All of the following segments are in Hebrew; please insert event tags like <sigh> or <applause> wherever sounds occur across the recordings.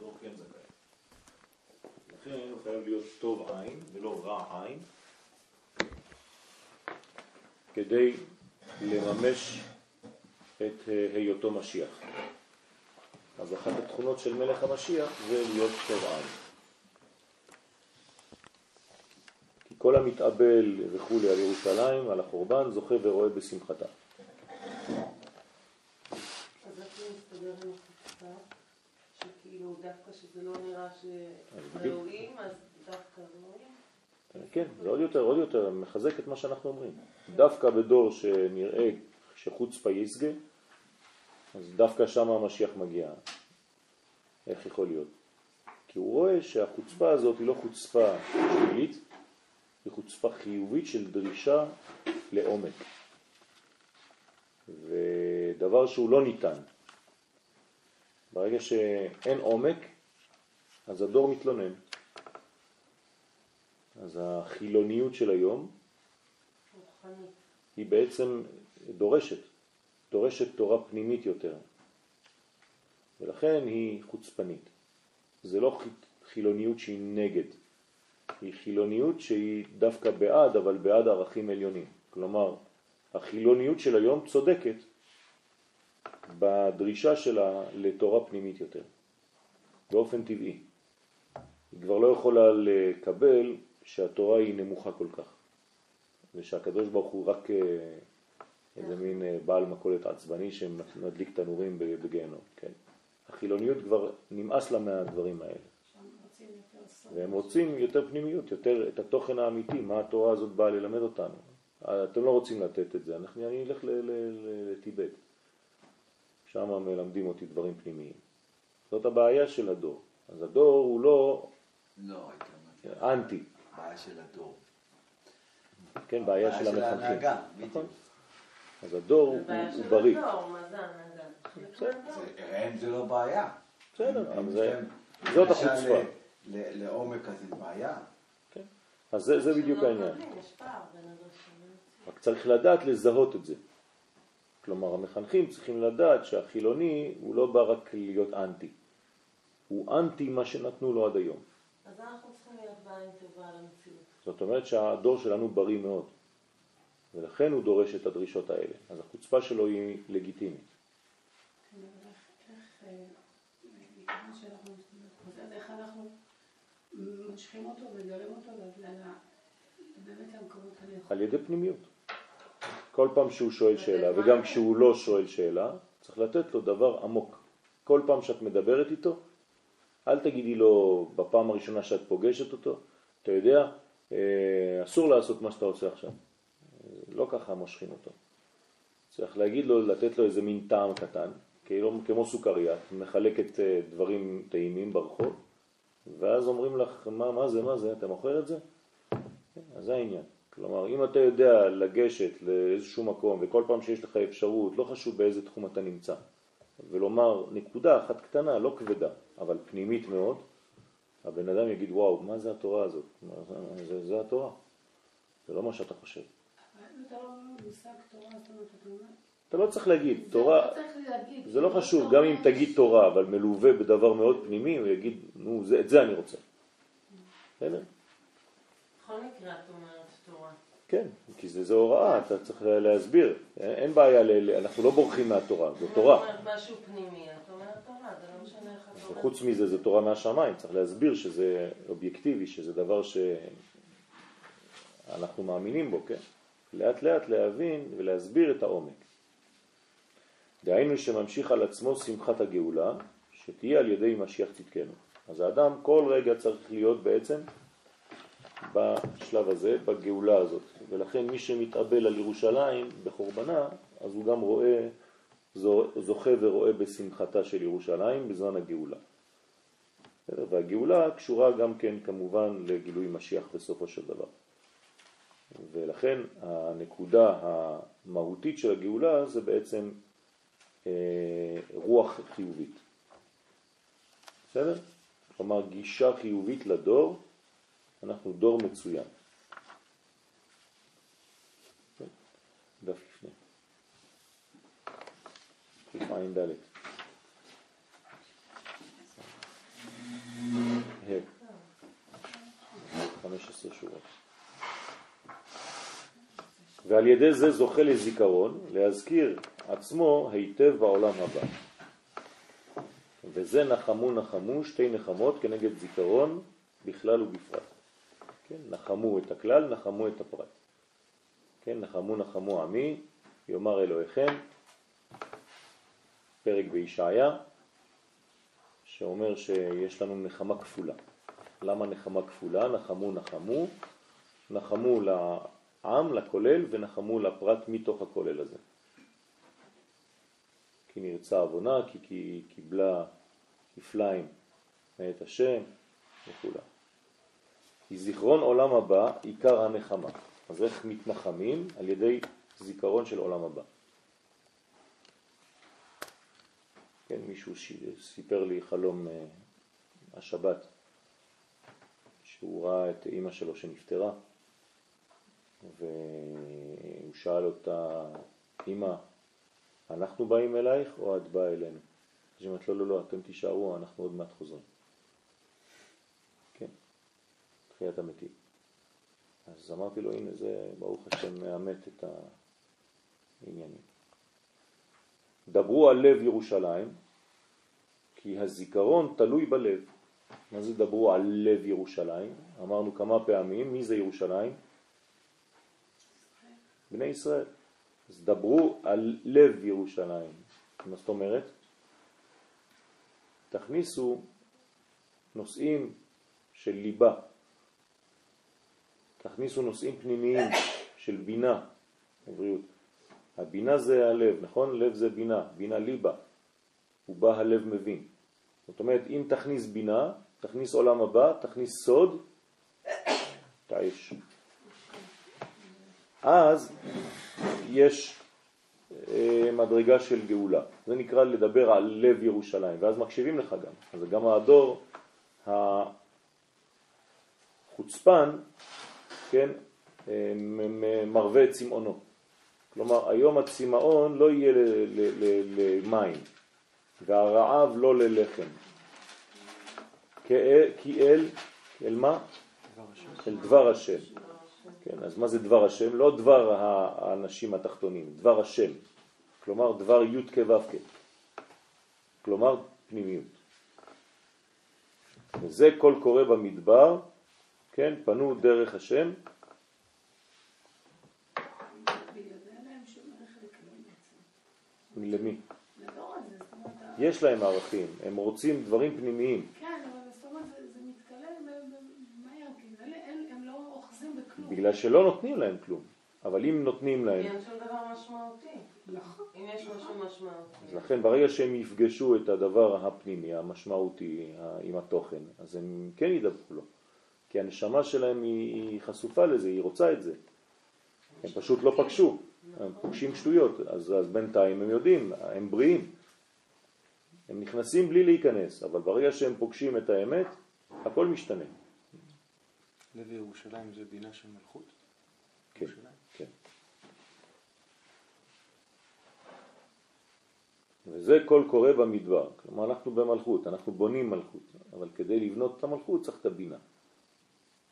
דור כן זכאי. לכן הוא חייב להיות טוב עין ולא רע עין, כדי לממש את אה, היותו משיח. אז אחת התכונות של מלך המשיח זה להיות טוב עין. כי כל המתאבל וכולי על ירושלים, על החורבן, זוכה ורואה בשמחתה. אז איך זה מסתדר עם? דווקא שזה לא נראה שראויים, אז דווקא ראויים? כן, זה עוד יותר, עוד יותר מחזק את מה שאנחנו אומרים. דווקא בדור שנראה שחוצפה יסגה, אז דווקא שם המשיח מגיע. איך יכול להיות? כי הוא רואה שהחוצפה הזאת היא לא חוצפה שלילית, היא חוצפה חיובית של דרישה לעומק. ודבר שהוא לא ניתן. ברגע שאין עומק, אז הדור מתלונן. אז החילוניות של היום. היא בעצם דורשת, דורשת תורה פנימית יותר. ולכן היא חוצפנית. זה לא חילוניות שהיא נגד, היא חילוניות שהיא דווקא בעד, אבל בעד ערכים עליונים. כלומר, החילוניות של היום צודקת בדרישה שלה לתורה פנימית יותר, באופן טבעי. היא כבר לא יכולה לקבל שהתורה היא נמוכה כל כך, ושהקדוש ברוך הוא רק אה, איזה מין אה, בעל מכולת עצבני שמדליק תנורים בגיהנום, כן. החילוניות כבר נמאס לה מהדברים האלה. והם רוצים יותר פנימיות, יותר את התוכן האמיתי, מה התורה הזאת באה ללמד אותנו. אתם לא רוצים לתת את זה, אנחנו, אני אלך לטיבט. שם מלמדים אותי דברים פנימיים. זאת הבעיה של הדור. אז הדור הוא לא... לא, הייתי אומר. אנטי. בעיה של הדור. כן, בעיה של המחנכים. בעיה של ההנהגה, בדיוק. נכון. אז הדור הוא בריא. זה בעיה של הדור, מה זה הנהגה? זה לא בעיה. בסדר, אבל זאת החוצפה. לעומק הזה בעיה. כן. אז זה, זה בדיוק העניין. יש פער בין הדרשים. רק צריך לדעת לזהות את זה. כלומר, המחנכים צריכים לדעת שהחילוני הוא לא בא רק להיות אנטי. הוא אנטי מה שנתנו לו עד היום. אז אנחנו צריכים להיות בעין טובה על המציאות. זאת אומרת שהדור שלנו בריא מאוד, ולכן הוא דורש את הדרישות האלה. אז החוצפה שלו היא לגיטימית. איך אנחנו מושכים אותו וגרים אותו באמת למקומות הנכונים. על ידי פנימיות. כל פעם שהוא שואל שאלה, וגם כשהוא לא שואל שאלה, צריך לתת לו דבר עמוק. כל פעם שאת מדברת איתו, אל תגידי לו בפעם הראשונה שאת פוגשת אותו, אתה יודע, אה, אסור לעשות מה שאתה עושה עכשיו. לא ככה מושכים אותו. צריך להגיד לו, לתת לו איזה מין טעם קטן, כאילו כמו סוכריה, מחלקת אה, דברים טעימים ברחוב, ואז אומרים לך, מה, מה זה, מה זה, אתה מוכר את זה? אז זה העניין. כלומר, אם אתה יודע לגשת לאיזשהו מקום, וכל פעם שיש לך אפשרות, לא חשוב באיזה תחום אתה נמצא, ולומר נקודה אחת קטנה, לא כבדה, אבל פנימית מאוד, הבן אדם יגיד, וואו, מה זה התורה הזאת? זה, זה, זה התורה, זה לא מה שאתה חושב. אתה לא אתה לא צריך להגיד, תורה, זה לא חשוב, גם אם תגיד תורה, אבל מלווה בדבר מאוד פנימי, הוא יגיד, נו, את זה אני רוצה. בסדר? בכל מקרה את אומרת. כן, כי זה, זה הוראה, אתה צריך להסביר. אין בעיה, אנחנו לא בורחים מהתורה, זו תורה. את אומרת משהו פנימי, את אומרת תורה, זה לא משנה איך אומרת. חוץ מזה, זו תורה מהשמיים, צריך להסביר שזה אובייקטיבי, שזה דבר שאנחנו מאמינים בו, כן? לאט לאט להבין ולהסביר את העומק. דהיינו שממשיך על עצמו שמחת הגאולה, שתהיה על ידי משיח צדקנו. אז האדם כל רגע צריך להיות בעצם בשלב הזה, בגאולה הזאת. ולכן מי שמתאבל על ירושלים בחורבנה, אז הוא גם רואה, זוכה ורואה בשמחתה של ירושלים בזמן הגאולה. והגאולה קשורה גם כן כמובן לגילוי משיח בסופו של דבר. ולכן הנקודה המהותית של הגאולה זה בעצם אה, רוח חיובית. בסדר? כלומר גישה חיובית לדור, אנחנו דור מצוין. דף לפני. קע"ד. שורות. ועל ידי זה זוכה לזיכרון, להזכיר עצמו היטב בעולם הבא. וזה נחמו נחמו, שתי נחמות כנגד זיכרון בכלל ובפרט. כן? נחמו את הכלל, נחמו את הפרט. כן, נחמו נחמו עמי, יאמר אלוהיכם, פרק בישעיה, שאומר שיש לנו נחמה כפולה. למה נחמה כפולה? נחמו נחמו, נחמו לעם, לכולל, ונחמו לפרט מתוך הכולל הזה. כי נרצה עוונה, כי, כי קיבלה כפליים מאת השם וכו'. כי זיכרון עולם הבא עיקר הנחמה. אז איך מתנחמים? על ידי זיכרון של עולם הבא. כן, מישהו סיפר לי חלום uh, השבת, שהוא ראה את אימא שלו שנפטרה, והוא שאל אותה, אימא, אנחנו באים אלייך או את באה אלינו? אז היא אומרת, לא, לא, לא, אתם תישארו, אנחנו עוד מעט חוזרים. כן, תחיית המתים. אז אמרתי לו, הנה זה ברוך השם מאמת את העניינים. דברו על לב ירושלים, כי הזיכרון תלוי בלב. מה זה דברו על לב ירושלים? אמרנו כמה פעמים, מי זה ירושלים? בני ישראל. אז דברו על לב ירושלים. מה זאת אומרת? תכניסו נושאים של ליבה, תכניסו נושאים פנימיים של בינה, בבריאות. הבינה זה הלב, נכון? לב זה בינה, בינה ליבה, ובה הלב מבין. זאת אומרת, אם תכניס בינה, תכניס עולם הבא, תכניס סוד, תאש. אז יש אה, מדרגה של גאולה. זה נקרא לדבר על לב ירושלים, ואז מקשיבים לך גם. אז גם הדור החוצפן, כן, אה, מרווה את צמאונו. כלומר, היום הצמאון לא יהיה למים, והרעב לא ללחם. כי אל, אל מה? אל דבר השם. כן, אז מה זה דבר השם? לא דבר האנשים התחתונים, דבר השם. כלומר, דבר י' כו'. כלומר, פנימיות. וזה כל קורה במדבר, כן, פנו דרך השם. למי? יש להם ערכים, הם רוצים דברים פנימיים. כן, אבל זאת אומרת, זה מתקלל מהר, כי הם לא אוחזים בכלום. בגלל שלא נותנים להם כלום. אבל אם נותנים להם... אין שום דבר משמעותי. נכון. אם יש משהו משמעותי. אז לכן ברגע שהם יפגשו את הדבר הפנימי, המשמעותי, עם התוכן, אז הם כן ידברו לו. כי הנשמה שלהם היא חשופה לזה, היא רוצה את זה. הם פשוט לא פגשו, הם פוגשים שטויות, אז, אז בינתיים הם יודעים, הם בריאים. הם נכנסים בלי להיכנס, אבל ברגע שהם פוגשים את האמת, הכל משתנה. לב ירושלים זה בינה של מלכות? כן, כן. וזה כל קורה במדבר. כלומר, אנחנו במלכות, אנחנו בונים מלכות, אבל כדי לבנות את המלכות צריך את הבינה.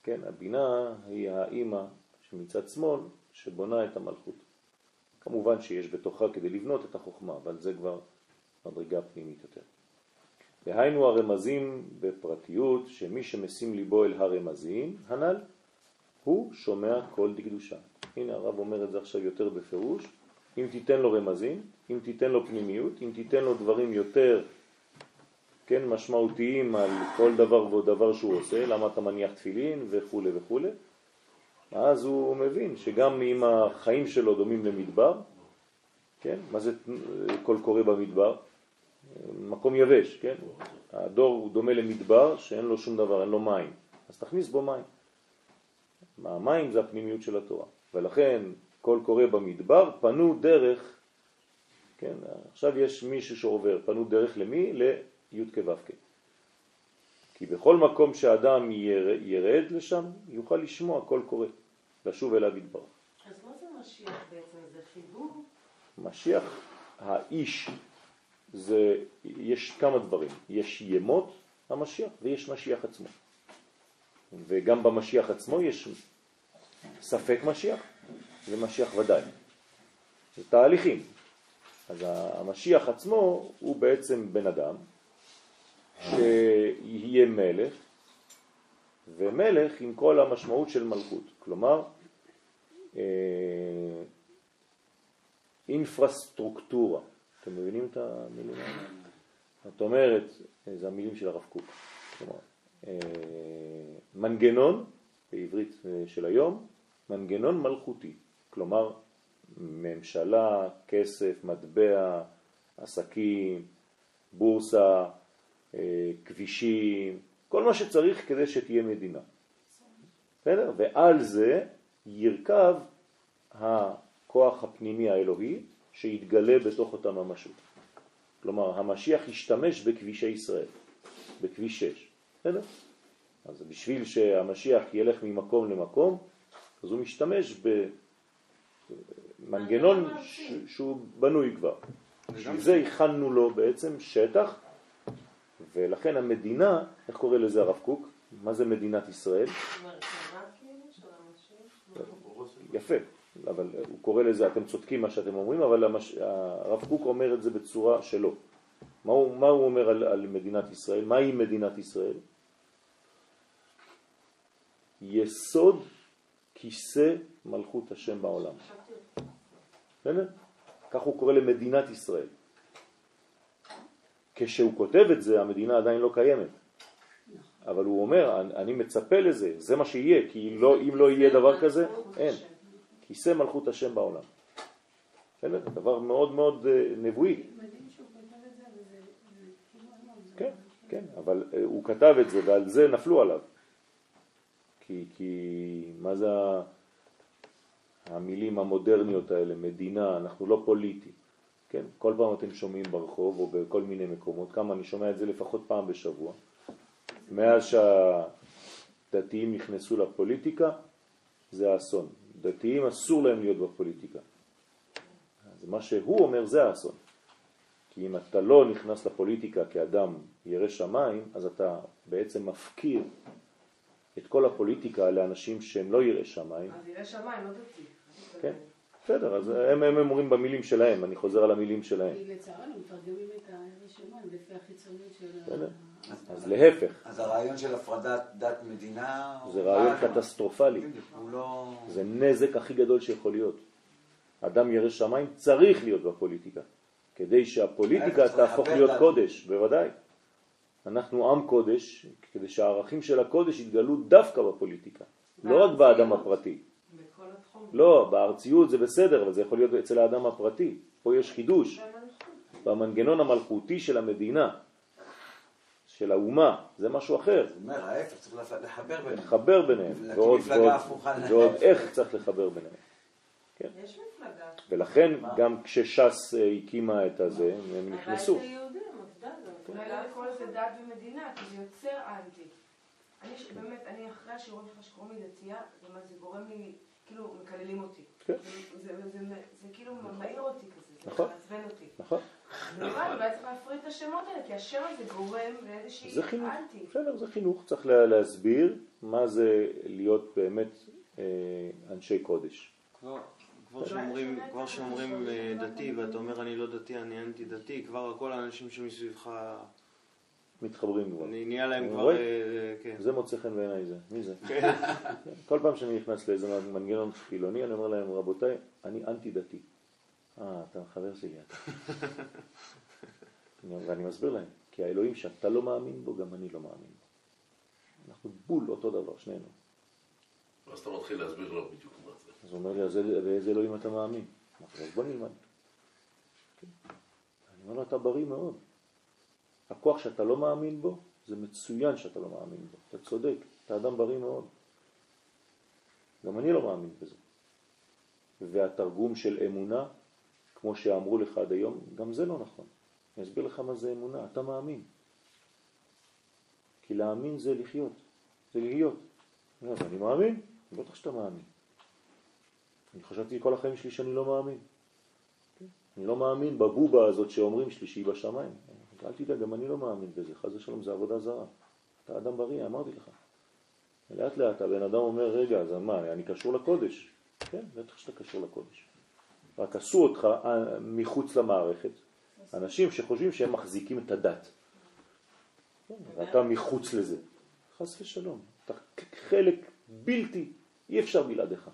כן, הבינה היא האימא שמצד שמאל שבונה את המלכות. כמובן שיש בתוכה כדי לבנות את החוכמה, אבל זה כבר מדרגה פנימית יותר. והיינו הרמזים בפרטיות, שמי שמשים ליבו אל הרמזים, הנ"ל, הוא שומע כל דקדושה. הנה הרב אומר את זה עכשיו יותר בפירוש, אם תיתן לו רמזים, אם תיתן לו פנימיות, אם תיתן לו דברים יותר כן, משמעותיים על כל דבר ודבר שהוא עושה, למה אתה מניח תפילין וכו' וכו', אז הוא מבין שגם אם החיים שלו דומים למדבר, כן, מה זה כל קורה במדבר? מקום יבש, כן? הדור הוא דומה למדבר שאין לו שום דבר, אין לו מים, אז תכניס בו מים. המים זה הפנימיות של התורה, ולכן כל קורה במדבר פנו דרך, כן, עכשיו יש מישהו שעובר, פנו דרך למי? לי' כו' כ'. כי בכל מקום שאדם ירד לשם, יוכל לשמוע כל קורא, לשוב אליו יתברך. אז מה זה משיח בעצם? זה חיבור? משיח, האיש, זה, יש כמה דברים. יש ימות המשיח ויש משיח עצמו. וגם במשיח עצמו יש ספק משיח זה משיח ודאי. זה תהליכים. אז המשיח עצמו הוא בעצם בן אדם שיהיה מלך, ומלך עם כל המשמעות של מלכות. כלומר, אה, אינפרסטרוקטורה. אתם מבינים את המילים האלה? זאת אומרת, זה המילים של הרב קוק. כלומר, אה, מנגנון, בעברית אה, של היום, מנגנון מלכותי. כלומר, ממשלה, כסף, מטבע, עסקים, בורסה, כבישים, כל מה שצריך כדי שתהיה מדינה. בסדר? ועל זה ירכב הכוח הפנימי האלוהי שיתגלה בתוך אותה ממשות. כלומר, המשיח ישתמש בכבישי ישראל, בכביש 6. בסדר? אז בשביל שהמשיח ילך ממקום למקום, אז הוא משתמש במנגנון שהוא בנוי כבר. בשביל זה הכנו לו בעצם שטח, ולכן המדינה, איך קורא לזה הרב קוק? מה זה מדינת ישראל? יפה, אבל הוא קורא לזה, אתם צודקים מה שאתם אומרים, אבל המש... הרב קוק אומר את זה בצורה שלו. מה הוא, מה הוא אומר על, על מדינת ישראל? מהי מדינת ישראל? יסוד כיסא מלכות השם בעולם. בסדר? כך הוא קורא למדינת ישראל. כשהוא כותב את זה, המדינה עדיין לא קיימת. אבל הוא אומר, אני מצפה לזה, זה מה שיהיה, כי לא, אם לא יהיה דבר כזה, אין. כיסא מלכות השם בעולם. בסדר? דבר מאוד מאוד אה, נבואי. כאילו כן, כן, אבל אה, הוא כתב את זה ועל זה נפלו עליו. כי, כי מה זה המילים המודרניות האלה, מדינה, אנחנו לא פוליטי. כן, כל פעם אתם שומעים ברחוב או בכל מיני מקומות, כמה אני שומע את זה לפחות פעם בשבוע. מאז שהדתיים נכנסו לפוליטיקה, זה האסון. דתיים אסור להם להיות בפוליטיקה. אז מה שהוא אומר זה האסון. כי אם אתה לא נכנס לפוליטיקה כאדם ירא שמיים, אז אתה בעצם מפקיר את כל הפוליטיקה לאנשים שהם לא יראי שמיים. אז ירא שמיים, לא דתי. כן, בסדר, אז הם, הם אומרים במילים שלהם, אני חוזר על המילים שלהם. כי לצערנו מתרגמים את הירא שמיים לפי החיצוניות של... בסדר. אז להפך. אז הרעיון של הפרדת דת מדינה... זה רעיון קטסטרופלי. לא... זה נזק הכי גדול שיכול להיות. אדם ירא שמיים צריך להיות בפוליטיקה, כדי שהפוליטיקה תהפוך להיות קודש, בוודאי. אנחנו עם קודש, כדי שהערכים של הקודש יתגלו דווקא בפוליטיקה, לא רק באדם הפרטי. לא, בארציות זה בסדר, אבל זה יכול להיות אצל האדם הפרטי. פה יש חידוש. במנגנון המלכותי של המדינה, של האומה, זה משהו אחר. זאת אומרת, ההפך, צריך לחבר ביניהם. לחבר ביניהם. ועוד, ועוד. ועוד איך צריך לחבר ביניהם. יש מפלגה. ולכן גם כשש"ס אה, הקימה את הזה, הם נכנסו. הבית היהודי, עובדה זאת. אולי לא לקרוא לזה דת ומדינה, כי זה יוצר אנטי. אני ש- באמת, אני אחרי השיעורים שלך שקוראים לי דתייה, זאת אומרת, זה גורם לי, כאילו, מקללים אותי. כן. זה- זה- זה- זה- זה כאילו מעיר אותי כזה, זה נכון. מעצבן אותי. נכון? ולבד, אולי צריך להפריד את השמות האלה, כי השם הזה גורם לאיזושהי זה חינוך. בסדר, זה חינוך. צריך לה- להסביר מה זה להיות באמת אה, אנשי קודש. כבר- שאומרים, כבר שאומרים אה, דתי ואתה אומר אני לא דתי, אני אנטי דתי, כבר כל האנשים שמסביבך, מתחברים כבר. נהיה להם כבר, רואה? אה, כן. זה מוצא חן בעיניי זה. מי זה? כן. <laughs> כל פעם שאני נכנס לאיזה מנגנון חילוני, אני אומר להם, רבותיי, אני אנטי דתי. אה, אתה חבר שלי אתה. <laughs> ואני מסביר להם, כי האלוהים שאתה לא מאמין בו, גם אני לא מאמין בו. אנחנו בול אותו דבר, שנינו. אז אתה מתחיל להסביר לו בדיוק מה זה. אז הוא אומר לי, אז איזה- באיזה אלוהים אתה מאמין? אז בוא נלמד. כן. אני אומר לו, אתה בריא מאוד. הכוח שאתה לא מאמין בו, זה מצוין שאתה לא מאמין בו. אתה צודק, אתה אדם בריא מאוד. גם אני לא מאמין בזה. והתרגום של אמונה, כמו שאמרו לך עד היום, גם זה לא נכון. אני אסביר לך מה זה אמונה, אתה מאמין. כי להאמין זה לחיות, זה להיות. אז אני מאמין, בטח שאתה מאמין. אני חשבתי כל החיים שלי שאני לא מאמין. אני לא מאמין בבובה הזאת שאומרים שלי שהיא בשמיים. אל תדאג, גם אני לא מאמין בזה, חס ושלום זה עבודה זרה. אתה אדם בריא, אמרתי לך. לאט לאט הבן אדם אומר, רגע, אז מה, אני קשור לקודש. כן, בטח שאתה קשור לקודש. רק עשו אותך אה, מחוץ למערכת. אנשים שחושבים שהם מחזיקים את הדת. ואתה מחוץ לזה. חס ושלום. אתה חלק בלתי, אי אפשר בלעדיך.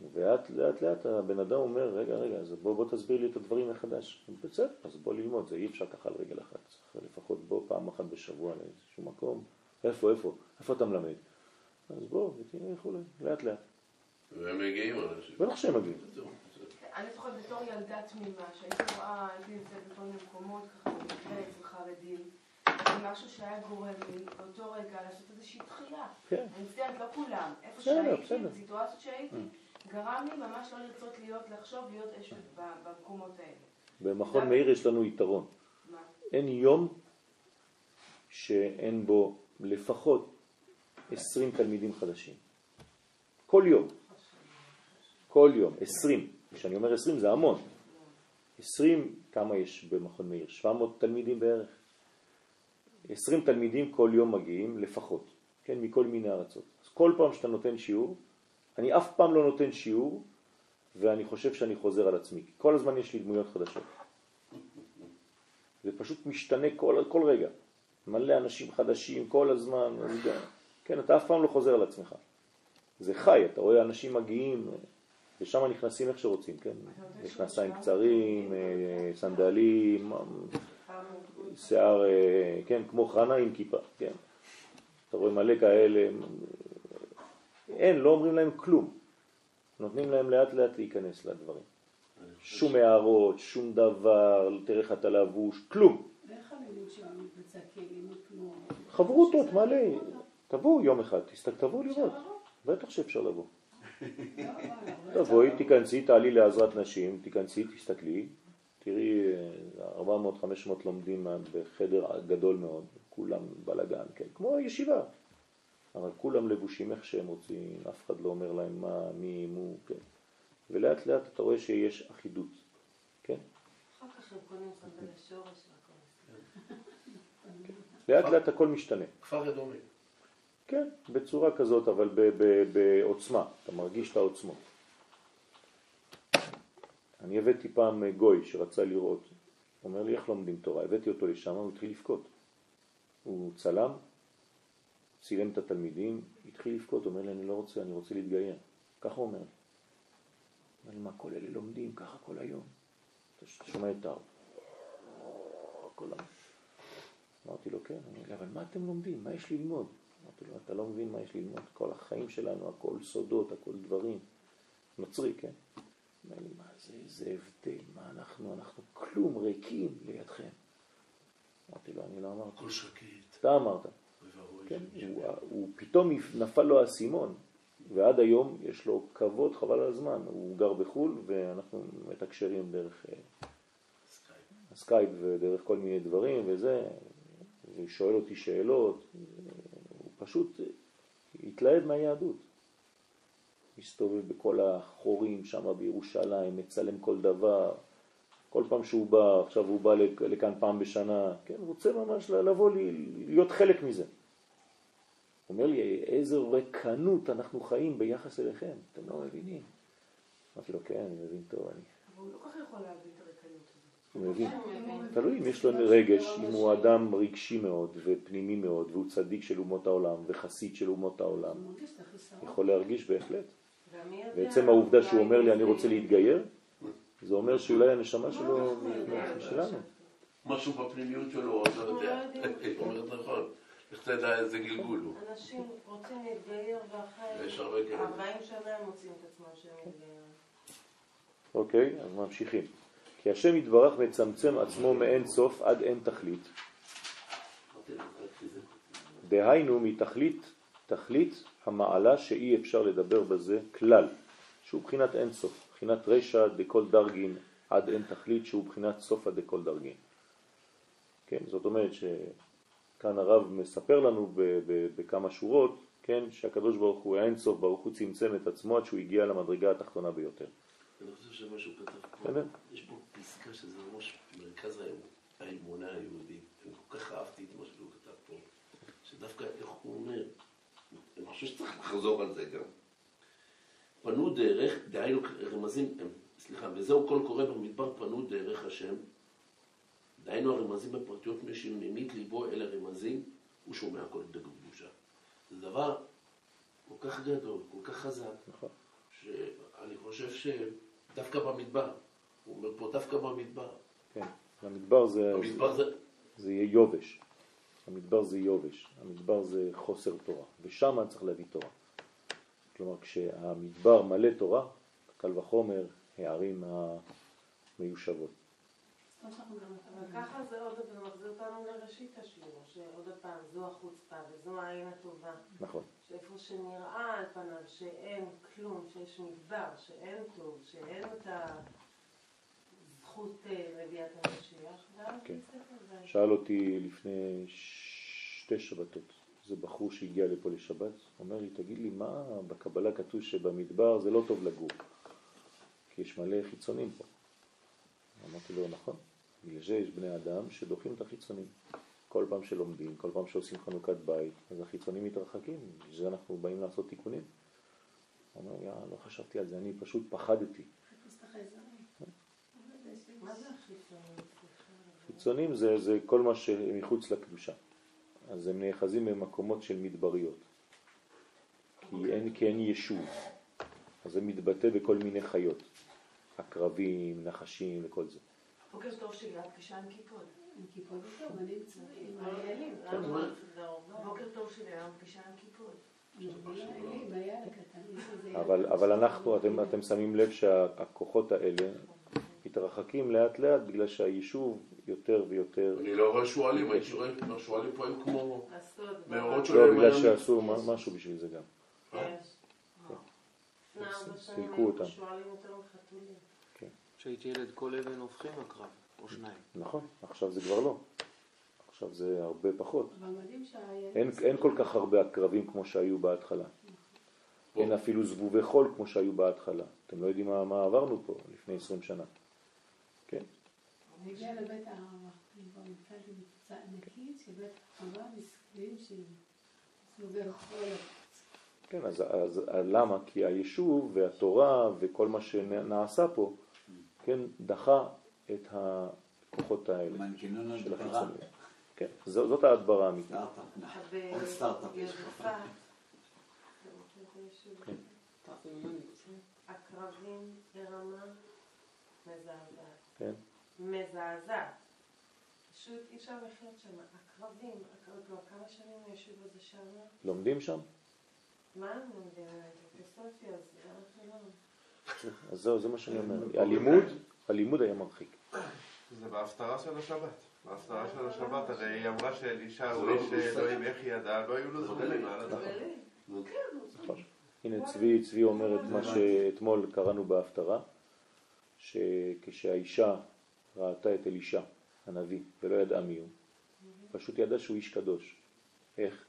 ולאט לאט לאט הבן אדם אומר, רגע, רגע, אז בוא, בוא תסביר לי את הדברים מחדש. בסדר, אז בוא ללמוד, זה אי אפשר ככה על רגל אחת. צריך לפחות בוא פעם אחת בשבוע לאיזשהו מקום. איפה, איפה? איפה אתה מלמד? אז בוא, ותראה וכולי, לאט לאט. והם מגיעים אנשים. בטח שהם מגיעים. אני זוכרת בתור ילדה תמימה, שהייתי רואה, הייתי נמצאת בכל מיני מקומות, ככה במקרה אצל חרדים, משהו שהיה גורם לי באותו רגע לעשות איזושהי דחייה. כן. אני מצטערת, לא כולם, איפה שהייתי. בסיטואציות שהייתי, גרם לי ממש לא לרצות להיות, לחשוב להיות ב- במקומות האלה. במכון מאיר יש לנו יתרון. מה? אין יום שאין בו לפחות 20 תלמידים חדשים. כל יום. כל יום. 20. כשאני אומר 20 זה המון. 20, כמה יש במכון מאיר? 700 תלמידים בערך. 20 תלמידים כל יום מגיעים לפחות, כן, מכל מיני ארצות. אז כל פעם שאתה נותן שיעור, אני אף פעם לא נותן שיעור ואני חושב שאני חוזר על עצמי. כל הזמן יש לי דמויות חדשות. זה פשוט משתנה כל, כל רגע. מלא אנשים חדשים כל הזמן. אז גם, כן, אתה אף פעם לא חוזר על עצמך. זה חי, אתה רואה אנשים מגיעים, ושם נכנסים איך שרוצים, כן? מכנסיים קצרים, אה, סנדלים, שיער, אה, כן, כמו חנה עם כיפה, כן? אתה רואה מלא כאלה, אין, לא אומרים להם כלום. נותנים להם לאט לאט להיכנס לדברים. שום הערות, שום דבר, תראה איך אתה לבוש, כלום. ואיך הלימוד שלנו מתבצע כלימוד כמו... חברותות, מלא. תבואו יום אחד, תבואו לראות. בטח שאפשר לבוא. לא, וואלה, תבואי, תיכנסי, תעלי לעזרת נשים, תיכנסי, תסתכלי, תראי אה, 400-500 לומדים בחדר גדול מאוד, כולם בלגן, כן, כמו ישיבה. אבל כולם לבושים איך שהם רוצים, אף אחד לא אומר להם מה, מי, מו, כן. ולאט לאט אתה רואה שיש אחידות, כן? אחר כך הם קונים סנדלי שורש והכל. לאט לאט הכל משתנה. כפר אדומים. כן, בצורה כזאת, אבל בעוצמה, אתה מרגיש את העוצמות. אני הבאתי פעם גוי שרצה לראות, הוא אומר לי איך לומדים תורה, הבאתי אותו לשם, הוא התחיל לבכות. הוא צלם, צילם את התלמידים, התחיל לבכות, אומר לי אני לא רוצה, אני רוצה להתגייר. ככה הוא אומר לי. אומר לי מה כל אלה לומדים ככה כל היום? אתה שומע את. כל היום. אמרתי לו כן, הוא אומר אבל מה אתם לומדים? מה יש ללמוד? אמרתי לו, אתה לא מבין מה יש ללמוד, כל החיים שלנו, הכל סודות, הכל דברים. נוצרי, כן? אומר לי, מה זה, איזה הבדל, מה אנחנו, אנחנו כלום ריקים לידכם. אמרתי לו, אני לא אמרתי, הכל שקט. אתה אמרת. כן, הוא, הוא פתאום נפל לו האסימון, ועד היום יש לו כבוד חבל על הזמן. הוא גר בחו"ל ואנחנו מתקשרים דרך אה, סקייפ. הסקייפ ודרך כל מיני דברים וזה, והוא שואל אותי שאלות, הוא פשוט התלהב מהיהדות. מסתובב בכל החורים שם בירושלים, מצלם כל דבר. כל פעם שהוא בא, עכשיו הוא בא לכ- לכאן פעם בשנה, כן, הוא רוצה ממש לבוא, להיות חלק מזה. הוא אומר לי, איזה ריקנות אנחנו חיים ביחס אליכם, אתם לא מבינים. אמרתי לו, כן, אני מבין טוב, אני... אבל הוא לא כל כך יכול להבין את הריקנות הזאת. הוא מבין. כן, תלוי אם יש לו רגש, אם הוא אדם רגשי מאוד ופנימי מאוד, והוא צדיק של אומות העולם וחסיד של אומות העולם. יכול להרגיש בהחלט. ועצם העובדה שהוא אומר לי אני רוצה להתגייר, זה אומר שאולי הנשמה שלו אנחנו יודעים. שלנו. משהו בפנימיות שלו, אתה יודע. <laughs> לא יודעים. היא אומרת נכון. איך תדע איזה גלגול הוא. אנשים רוצים להתגייר ואחרי יש הרבה כאלה. 40 שנה הם מוצאים את עצמם שהם מתגיירים. אוקיי, אז ממשיכים. כי השם יתברך מצמצם עצמו מאין סוף עד אין תכלית. דהיינו מתכלית, תכלית המעלה שאי אפשר לדבר בזה כלל, שהוא בחינת אין סוף, בחינת רשע דכל דרגין עד אין תכלית, שהוא בחינת סופה דכל דרגין. כן, זאת אומרת שכאן הרב מספר לנו בכמה שורות, כן, שהקדוש ברוך הוא האין סוף, ברוך הוא צמצם את עצמו עד שהוא הגיע למדרגה התחתונה ביותר. אני חושב שמה שהוא כתב פה. יש פה פסקה שזה ממש מרכז האמ- האמונה היהודית. אני כל כך אהבתי את מה שהוא כתב פה, שדווקא איך הוא אומר, אני חושב שצריך לחזור על זה גם. פנו דרך, דהיינו רמזים, סליחה, וזהו קול קורא במדבר פנו דרך השם, דהיינו הרמזים בפרטיות מי שממית ליבו אל הרמזים, הוא שומע כל קדושה. זה דבר כל כך גדול, כל כך חזק, נכון. שאני חושב שדווקא במדבר, הוא אומר פה דווקא במדבר, כן. המדבר זה, במדבר זה, זה יהיה יובש. המדבר זה יובש. המדבר זה חוסר תורה. ושם צריך להביא תורה. כלומר, כשהמדבר מלא תורה, קל וחומר הערים המיושבות. סתם שאנחנו גם אבל ככה זה עוד פעם מחזיר אותנו לראשית השיעור, שעוד פעם זו החוצפה וזו העין הטובה, נכון. שאיפה שנראה על פניו שאין כלום, שיש מדבר, שאין טוב, שאין את הזכות אה, לביאת המשיח, ואז כן. שאל אותי לפני שתי שבתות, זה בחור שהגיע לפה לשבת, אומר לי, תגיד לי, מה בקבלה כתוב שבמדבר זה לא טוב לגור? כי יש מלא חיצונים פה. אמרתי לו, נכון, בגלל זה יש בני אדם שדוחים את החיצונים. כל פעם שלומדים, כל פעם שעושים חנוכת בית, אז החיצונים מתרחקים, בשביל זה אנחנו באים לעשות תיקונים. הוא אומר, יא, לא חשבתי על זה, אני פשוט פחדתי. חיצונים זה, זה כל מה שמחוץ לקדושה. אז הם נאחזים במקומות של מדבריות. כי אין, כי אין ישוב. אז זה מתבטא בכל מיני חיות. עקרבים, נחשים וכל זה. בוקר טוב שלי, את קשה עם כיפות. עם כיפות וטוב, אני עם לא. למה? זה הרבה. בוקר טוב שלי, היום פגישה עם ילד אבל, אבל אנחנו, אתם, אתם שמים לב שהכוחות האלה מתרחקים לאט לאט בגלל שהיישוב יותר ויותר... אני לא רואה שועלים, הייתי רואה, השועלים פה הם כמו. מאורות לא, שלהם בגלל היה- שעשו משהו בשביל זה גם. יש. לפני ארבע שנים סילקו אותם. כשהייתי ילד כל אבן הופכים לקרב, או שניים. נכון, עכשיו זה כבר לא. עכשיו זה הרבה פחות. אין, אין כל כך הרבה עקרבים כמו שהיו בהתחלה. אין אפילו זבובי חול כמו שהיו בהתחלה. אתם לא יודעים מה, מה עברנו פה לפני 20 שנה. כן? אני הגיעה לבית הערבה, אני כבר נתקלתי בקבוצה ענקית של בית הערבה מסכנים של זבובי חול. כן, אז, אז למה? כי היישוב והתורה וכל מה שנעשה פה, כן, דחה את הכוחות האלה מנגנון של הדברה. החיצוניות. כן, זאת ההדברה האמיתית. סטארט-אפ. עוד סטארט-אפ יש לך. כן. עקרבים ברמה מזעזעת. כן? מזעזעת. פשוט אי אפשר לחיות שם. עקרבים, עקרבים, כבר כמה שנים היישוב הזה שם? לומדים שם? מה הם לומדים? פילוסופיה, אז אנחנו לא... אז זהו, זה מה שאני אומר. הלימוד, הלימוד היה מרחיק. זה בהפטרה של השבת. בהפטרה של השבת, הרי היא אמרה שאלישע זה הוא לא איש. אלוהים, איך היא ידעה? לא היו לו הדבר. גלי. נכון. הנה צבי, צבי אומר את מה שאתמול קראנו בהפטרה, שכשהאישה ראתה את אלישע, הנביא, ולא ידעה מי הוא, פשוט ידעה שהוא איש קדוש. איך?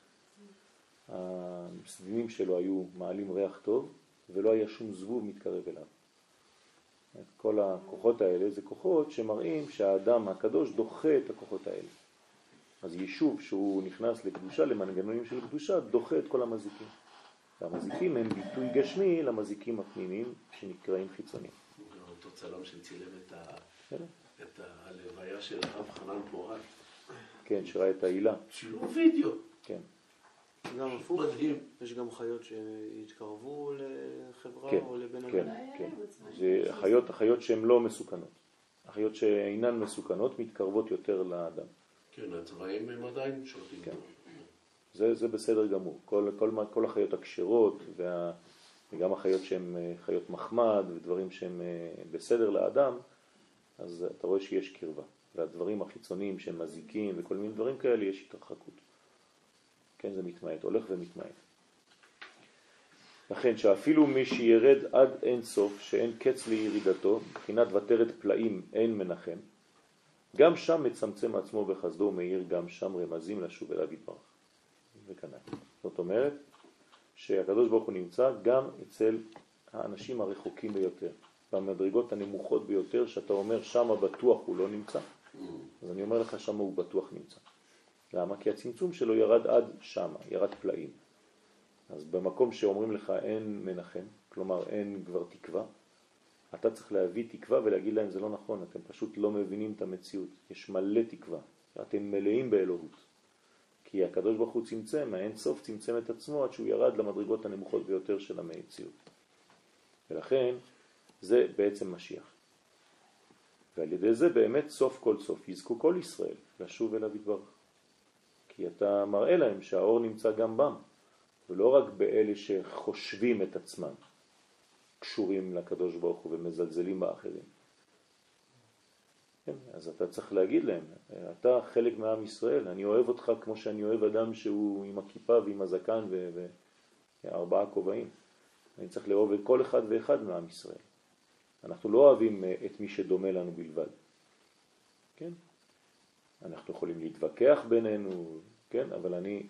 הסדינים שלו היו מעלים ריח טוב, ולא היה שום זבוב מתקרב אליו. כל הכוחות האלה זה כוחות שמראים שהאדם הקדוש דוחה את הכוחות האלה. אז יישוב שהוא נכנס לקדושה, למנגנונים של קדושה, דוחה את כל המזיקים. והמזיקים הם ביטוי גשמי למזיקים הפנימיים שנקראים חיצוניים. אותו צלם שצילם את ה- בסדר? את הלוויה של הרב חנן פורת. כן, שראה את העילה. שילוב וידאו. כן, גם הפוך, מדהים. יש גם חיות שהתקרבו לחברה כן, או לבן כן, אדם. כן. זה החיות, החיות שהן לא מסוכנות. החיות שאינן מסוכנות מתקרבות יותר לאדם. כן, הצבעים הם עדיין שולטים. כן. זה, זה בסדר גמור. כל, כל, מה- כל החיות הכשרות וה, וגם החיות שהן חיות מחמד ודברים שהם אה, בסדר לאדם, אז אתה רואה שיש קרבה. והדברים החיצוניים שהם מזיקים וכל מיני דברים כאלה, יש התרחקות. כן, זה מתמעט, הולך ומתמעט. לכן שאפילו מי שירד עד אין סוף, שאין קץ לירידתו, מבחינת ותרת פלאים אין מנחם, גם שם מצמצם עצמו בחסדו ומאיר גם שם רמזים לשוב אליו יתברך. וכנ"ל. זאת אומרת שהקדוש ברוך הוא נמצא גם אצל האנשים הרחוקים ביותר, במדרגות הנמוכות ביותר, שאתה אומר שמה בטוח הוא לא נמצא, אז אני אומר לך שמה הוא בטוח נמצא. למה? כי הצמצום שלו ירד עד שמה, ירד פלאים. אז במקום שאומרים לך אין מנחם, כלומר אין כבר תקווה, אתה צריך להביא תקווה ולהגיד להם זה לא נכון, אתם פשוט לא מבינים את המציאות, יש מלא תקווה, אתם מלאים באלוהות. כי הקדוש ברוך הוא צמצם, האין סוף צמצם את עצמו עד שהוא ירד למדרגות הנמוכות ביותר של המציאות. ולכן זה בעצם משיח. ועל ידי זה באמת סוף כל סוף יזכו כל ישראל לשוב אליו יתברך. כי אתה מראה להם שהאור נמצא גם בם, ולא רק באלה שחושבים את עצמם קשורים לקדוש ברוך הוא ומזלזלים באחרים. כן, אז אתה צריך להגיד להם, אתה חלק מעם ישראל, אני אוהב אותך כמו שאני אוהב אדם שהוא עם הכיפה ועם הזקן וארבעה כובעים. אני צריך לאהוב את כל אחד ואחד מעם ישראל. אנחנו לא אוהבים אה, את מי שדומה לנו בלבד. כן? אנחנו יכולים להתווכח בינינו, כן? אבל אני,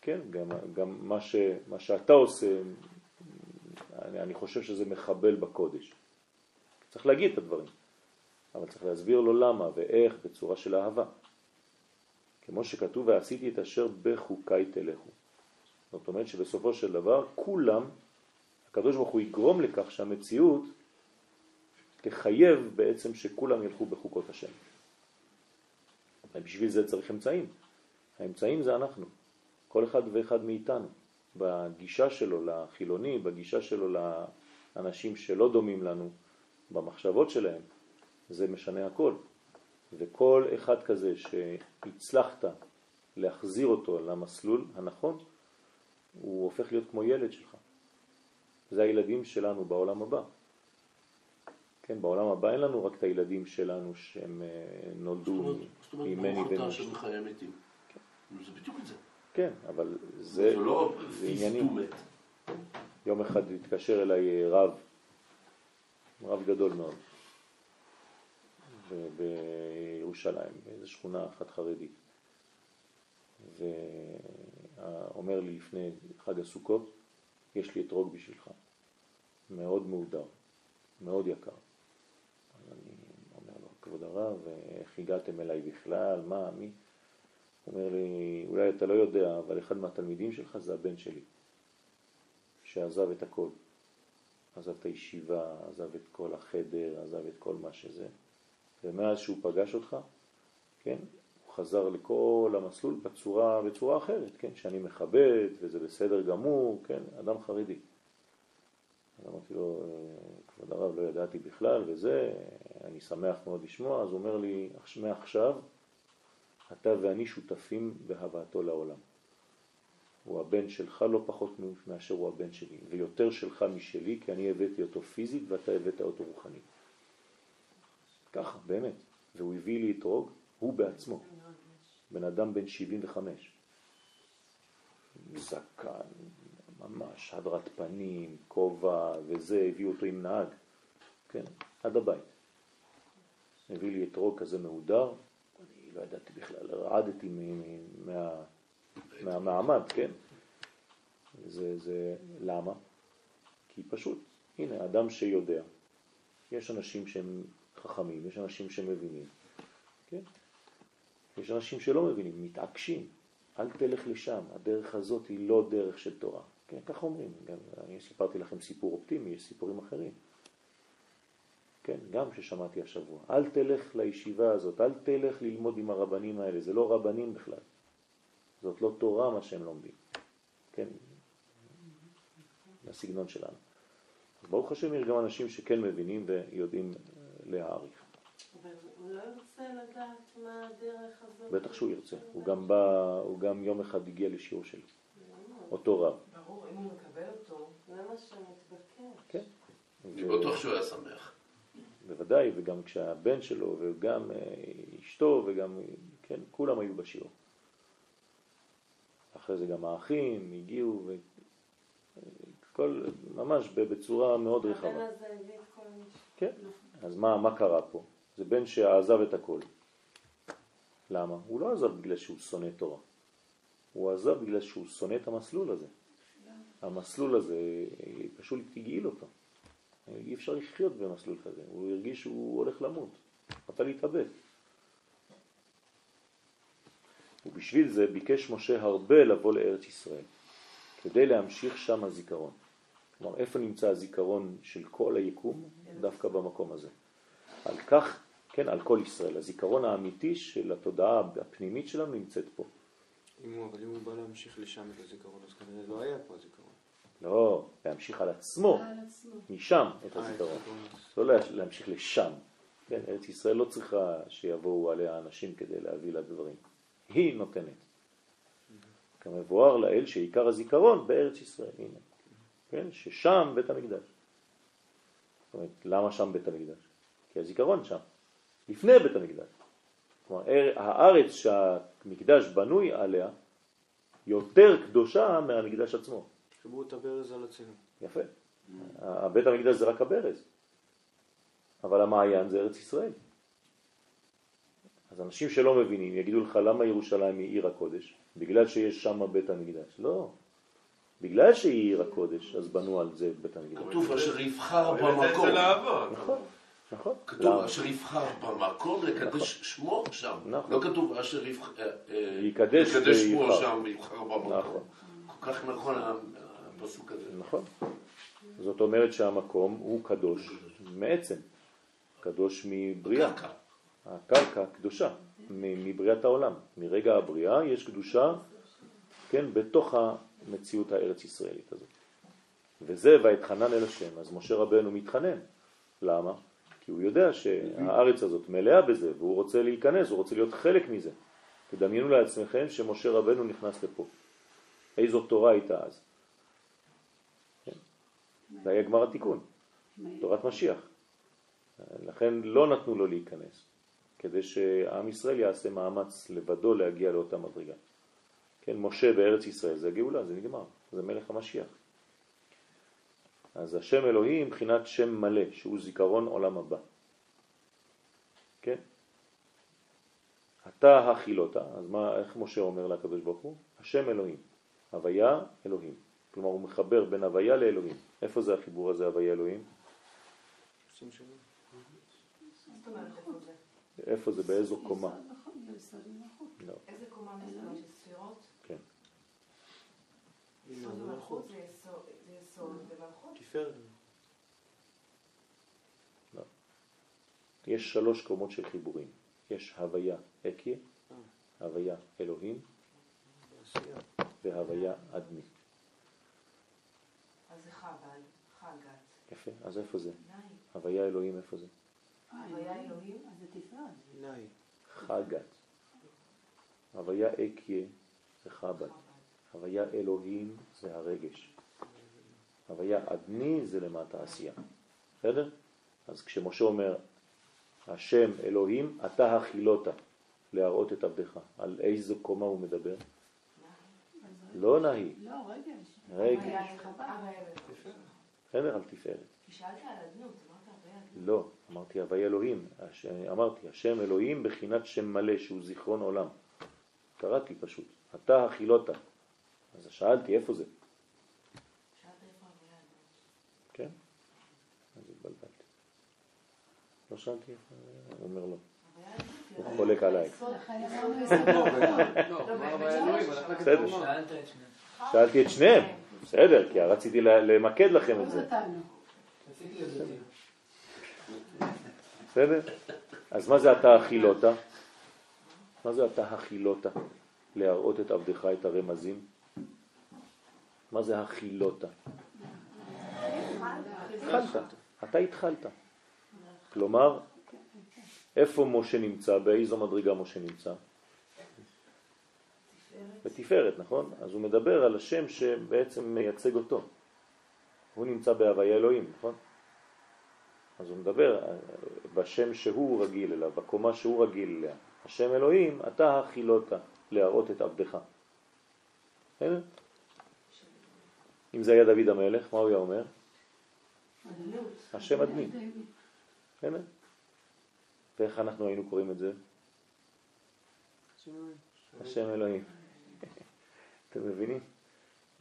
כן, גם, גם מה, ש, מה שאתה עושה, אני, אני חושב שזה מחבל בקודש. צריך להגיד את הדברים, אבל צריך להסביר לו למה ואיך בצורה של אהבה. כמו שכתוב, ועשיתי את אשר בחוקיי תלכו. זאת אומרת שבסופו של דבר כולם, הקדוש ברוך הוא יגרום לכך שהמציאות תחייב בעצם שכולם ילכו בחוקות השם. בשביל זה צריך אמצעים. האמצעים זה אנחנו, כל אחד ואחד מאיתנו, בגישה שלו לחילוני, בגישה שלו לאנשים שלא דומים לנו, במחשבות שלהם, זה משנה הכל. וכל אחד כזה שהצלחת להחזיר אותו למסלול הנכון, הוא הופך להיות כמו ילד שלך. זה הילדים שלנו בעולם הבא. כן, בעולם הבא אין לנו רק את הילדים שלנו שהם אה, נולדו ממני בן של חיי המתים. זה בדיוק את זה. כן, אבל זה, זה לא עניינים. יום אחד התקשר אליי אה, רב, רב גדול מאוד, בירושלים, באיזו שכונה אחת חרדית. ואומר לי לפני חג הסוכות, יש לי אתרוג בשבילך, מאוד מהודר, מאוד יקר. כבוד הרב, איך הגעתם אליי בכלל, מה, מי? הוא אומר לי, אולי אתה לא יודע, אבל אחד מהתלמידים שלך זה הבן שלי, שעזב את הכל. עזב את הישיבה, עזב את כל החדר, עזב את כל מה שזה. ומאז שהוא פגש אותך, כן, הוא חזר לכל המסלול בצורה, בצורה אחרת, כן, שאני מכבד וזה בסדר גמור, כן, אדם חרדי. אז אמרתי לו, כבוד הרב, לא ידעתי בכלל וזה, אני שמח מאוד לשמוע, אז הוא אומר לי, מעכשיו אתה ואני שותפים בהבאתו לעולם. הוא הבן שלך לא פחות מאשר הוא הבן שלי, ויותר שלך משלי, כי אני הבאתי אותו פיזית ואתה הבאת אותו רוחנית. ככה, באמת. והוא הביא לי אתרוג, הוא בעצמו, בן אדם בן 75. זקן, ממש, הדרת פנים, כובע וזה, הביא אותו עם נהג, כן, עד הבית. הביא לי אתרוג כזה מהודר, אני לא ידעתי בכלל, רעדתי מה, מהמעמד, כן? זה, זה, למה? כי פשוט, הנה, אדם שיודע, יש אנשים שהם חכמים, יש אנשים שמבינים, כן? יש אנשים שלא מבינים, מתעקשים, אל תלך לשם, הדרך הזאת היא לא דרך של תורה. כן, ככה אומרים. גם, אני סיפרתי לכם סיפור אופטימי, יש סיפורים אחרים. כן, גם ששמעתי השבוע. אל תלך לישיבה הזאת, אל תלך ללמוד עם הרבנים האלה, זה לא רבנים בכלל. זאת לא תורה מה שהם לומדים. כן, הסגנון שלנו. אז ברוך השם יש גם אנשים שכן מבינים ויודעים להעריך. אבל הוא לא ירצה לדעת מה הדרך הזאת? בטח שהוא ירצה. הוא גם בא, הוא גם יום אחד הגיע לשיעור שלי. אותו רב. הוא מקבל אותו, זה מה שמתבקש. כן. אני בטוח שהוא היה שמח. בוודאי, וגם כשהבן שלו, וגם אה, אשתו, וגם, כן, כולם היו בשיעור. אחרי זה גם האחים הגיעו, וכל, ממש בצורה מאוד רחבה. הבן הזה הביא את כל מי כן, אז מה, מה קרה פה? זה בן שעזב את הכל. למה? הוא לא עזב בגלל שהוא שונא תורה. הוא עזב בגלל שהוא שונא את המסלול הזה. המסלול הזה פשוט הגעיל אותו. אי אפשר לחיות במסלול כזה. הוא הרגיש שהוא הולך למות. רצה להתאבד. ובשביל זה ביקש משה הרבה לבוא לארץ ישראל, כדי להמשיך שם הזיכרון. כלומר, איפה נמצא הזיכרון של כל היקום? דווקא במקום הזה. על כך, כן, על כל ישראל. הזיכרון האמיתי של התודעה הפנימית שלנו נמצאת פה. אם הוא, אבל אם הוא בא להמשיך לשם את הזיכרון, אז כנראה לא היה פה הזיכרון. לא, להמשיך על עצמו. משם את אה, את הזיכרון. לא לה- להמשיך לשם. כן, ארץ ישראל לא צריכה שיבואו עליה אנשים כדי להביא לה דברים. היא נותנת. כמבואר לאל שעיקר הזיכרון בארץ ישראל, הנה. כן, ששם בית המקדש. זאת אומרת, למה שם בית המקדש? כי הזיכרון שם, לפני בית המקדש. כלומר, אר- הארץ שהמקדש בנוי עליה יותר קדושה מהמקדש עצמו. חיברו את הברז על עצמו. יפה. בית המקדש זה רק הברז, אבל המעיין זה ארץ ישראל. אז אנשים שלא מבינים יגידו לך למה ירושלים היא עיר הקודש? בגלל שיש שם בית המקדש. לא. בגלל שהיא עיר הקודש, אז בנו על זה בית המקדש. כתוב אשר יבחר הוא יוצא במקום. נכון, נכון. כתוב? אשר יבחר במקום לקדש שמו שם. נכון. לא כתוב אשר יבחר... אה, אה, יקדש שמו. שם ויבחר במקום. נכון. כל כך נכון הפסוק הזה. נכון. זאת אומרת שהמקום הוא קדוש מעצם, קדוש מבריאה. קרקע. הקרקע קדושה מבריאת העולם. מרגע הבריאה יש קדושה, כן, בתוך המציאות הארץ ישראלית הזאת. וזה ואתחנן אל השם. אז משה רבנו מתחנן. למה? כי הוא יודע שהארץ הזאת מלאה בזה, והוא רוצה להיכנס, הוא רוצה להיות חלק מזה. תדמיינו לעצמכם שמשה רבנו נכנס לפה. איזו תורה הייתה אז? זה היה גמר התיקון, תורת משיח. לכן לא נתנו לו להיכנס, כדי שעם ישראל יעשה מאמץ לבדו להגיע לאותה מדרגה. כן, משה בארץ ישראל זה גאולה, זה נגמר, זה מלך המשיח. אז השם אלוהים מבחינת שם מלא, שהוא זיכרון עולם הבא. כן? אתה הכילותה, אז מה, איך משה אומר לקדוש ברוך הוא? השם אלוהים, הוויה אלוהים. כלומר הוא מחבר בין הוויה לאלוהים. איפה זה החיבור הזה, הוויה אלוהים? איפה זה? באיזו קומה? יסוד נכון, נכון. לא, איזה קומה מסוימת ספירות? כן. יסוד ומלכות. זה יסוד ומלכות. תפארת. יש שלוש קומות של חיבורים. יש הוויה אקיה, הוויה אלוהים. והוויה אדמי. אז זה חב"ד, חגת, יפה, אז איפה זה? נאי. הוויה אלוהים איפה זה? הוויה אלוהים? אז זה תפארת. נאי. חגת. הוויה אקיה זה חב"ד. הוויה אלוהים זה הרגש. הוויה אדני זה למטה עשייה. בסדר? אז כשמשה אומר, השם אלוהים, אתה הכילותה, להראות את עבדך. על איזו קומה הוא מדבר? לא נהי, לא, רגש. רגש. הוויה אלוהים. הוויה אלוהים. בסדר? על תפארת. כי שאלת על אדנות, אמרת הוויה אלוהים. לא, אמרתי הוויה אלוהים. הש... אמרתי, השם אלוהים בחינת שם מלא, שהוא זיכרון עולם. קראתי פשוט. אתה הכילותה. אז שאלתי, איפה זה? שאלת איפה הוויה אלוהים. כן? אז התבלבלתי. לא שאלתי איפה, הוא אומר לא. הוא חולק עליי. נכון. לא. שאלתי את שניהם. בסדר, כי רציתי למקד לכם את זה. בסדר? אז מה זה אתה הכילותה? מה זה אתה הכילותה? להראות את עבדך את הרמזים? מה זה הכילותה? התחלת, אתה התחלת. כלומר, איפה משה נמצא? באיזו מדרגה משה נמצא? בתפארת, נכון? אז הוא מדבר על השם שבעצם מייצג אותו. הוא נמצא בהוויה אלוהים, נכון? אז הוא מדבר אה, בשם שהוא רגיל אליו, בקומה שהוא רגיל אליה. השם אלוהים, אתה הכילותה להראות את עבדך. בסדר? אם זה היה דוד המלך, מה הוא היה אומר? השם אדמי. בסדר? ואיך אנחנו היינו קוראים את זה? השם אלוהים. אתם מבינים?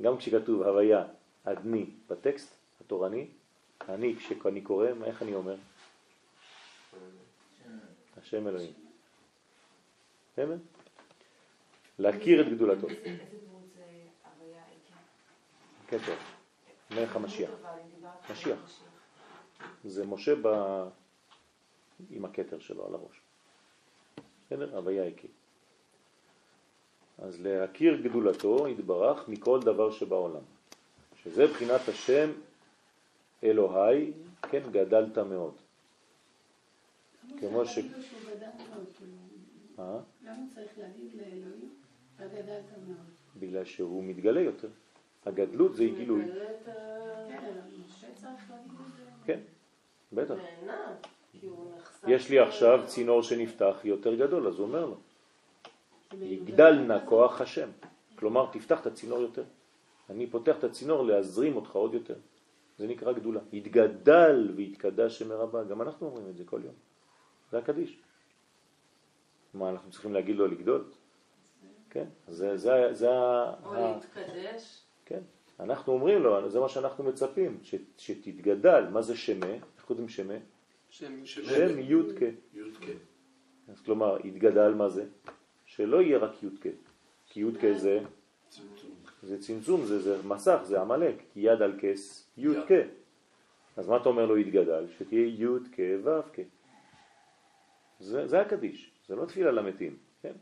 גם כשכתוב הוויה אדני בטקסט התורני, אני כשאני קורא, איך אני אומר? השם אלוהים. בסדר? להכיר את גדולתו. כתר. מלך המשיח. משיח. זה משה ב... עם הכתר שלו על הראש. בסדר? הוויה הכיר. אז להכיר גדולתו יתברך מכל דבר שבעולם. שזה בחינת השם אלוהי, כן, גדלת מאוד. כמו ש- כאילו, אה? למה צריך להגיד לאלוהים, וגדלת מאוד? בגלל שהוא מתגלה יותר. הגדלות זה גילוי. כן. כן, בטח. יש לי עכשיו צינור שנפתח יותר גדול, אז הוא אומר לו. יגדל נא כוח השם. כלומר, תפתח את הצינור יותר. אני פותח את הצינור להזרים אותך עוד יותר. זה נקרא גדולה. יתגדל ויתקדש שם הרבה. גם אנחנו אומרים את זה כל יום. זה הקדיש. מה, אנחנו צריכים להגיד לו לגדול? כן, זה, זה, זה, ה- או ה- להתקדש. כן. אנחנו אומרים לו, זה מה שאנחנו מצפים, ש, שתתגדל. מה זה שמה? איך קוראים שמה? שם שם י' כ'. יודקה. אז כלומר, יתגדל מה זה? שלא יהיה רק י' כ'. כי י' כ' זה. זה צמצום, זה, זה מסך, זה עמלק. כי יד על כס י' יד. כ'. אז מה אתה אומר לו יתגדל? שתהיה י' כ' ו' כ'. זה, זה הקדיש, זה לא תפילה למתים, כן?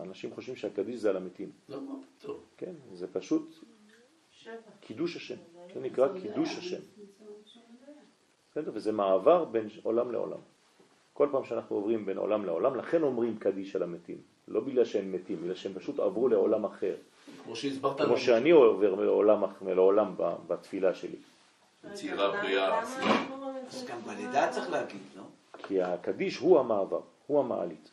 אנשים חושבים שהקדיש זה על המתים, לא. כן? זה פשוט. קידוש השם, זה נקרא קידוש יודע, השם. בסדר? וזה מעבר בין עולם לעולם. כל פעם שאנחנו עוברים בין עולם לעולם, לכן אומרים קדיש על המתים. לא בגלל שהם מתים, בגלל שהם פשוט עברו לעולם אחר. כמו שהסברת כמו לנו. שאני עובר לעולם, אח- לעולם ב- בתפילה שלי. רגע, בריאה, לא אז גם כמו בלידה צריך להגיד, לא? כי הקדיש הוא המעבר, הוא המעלית.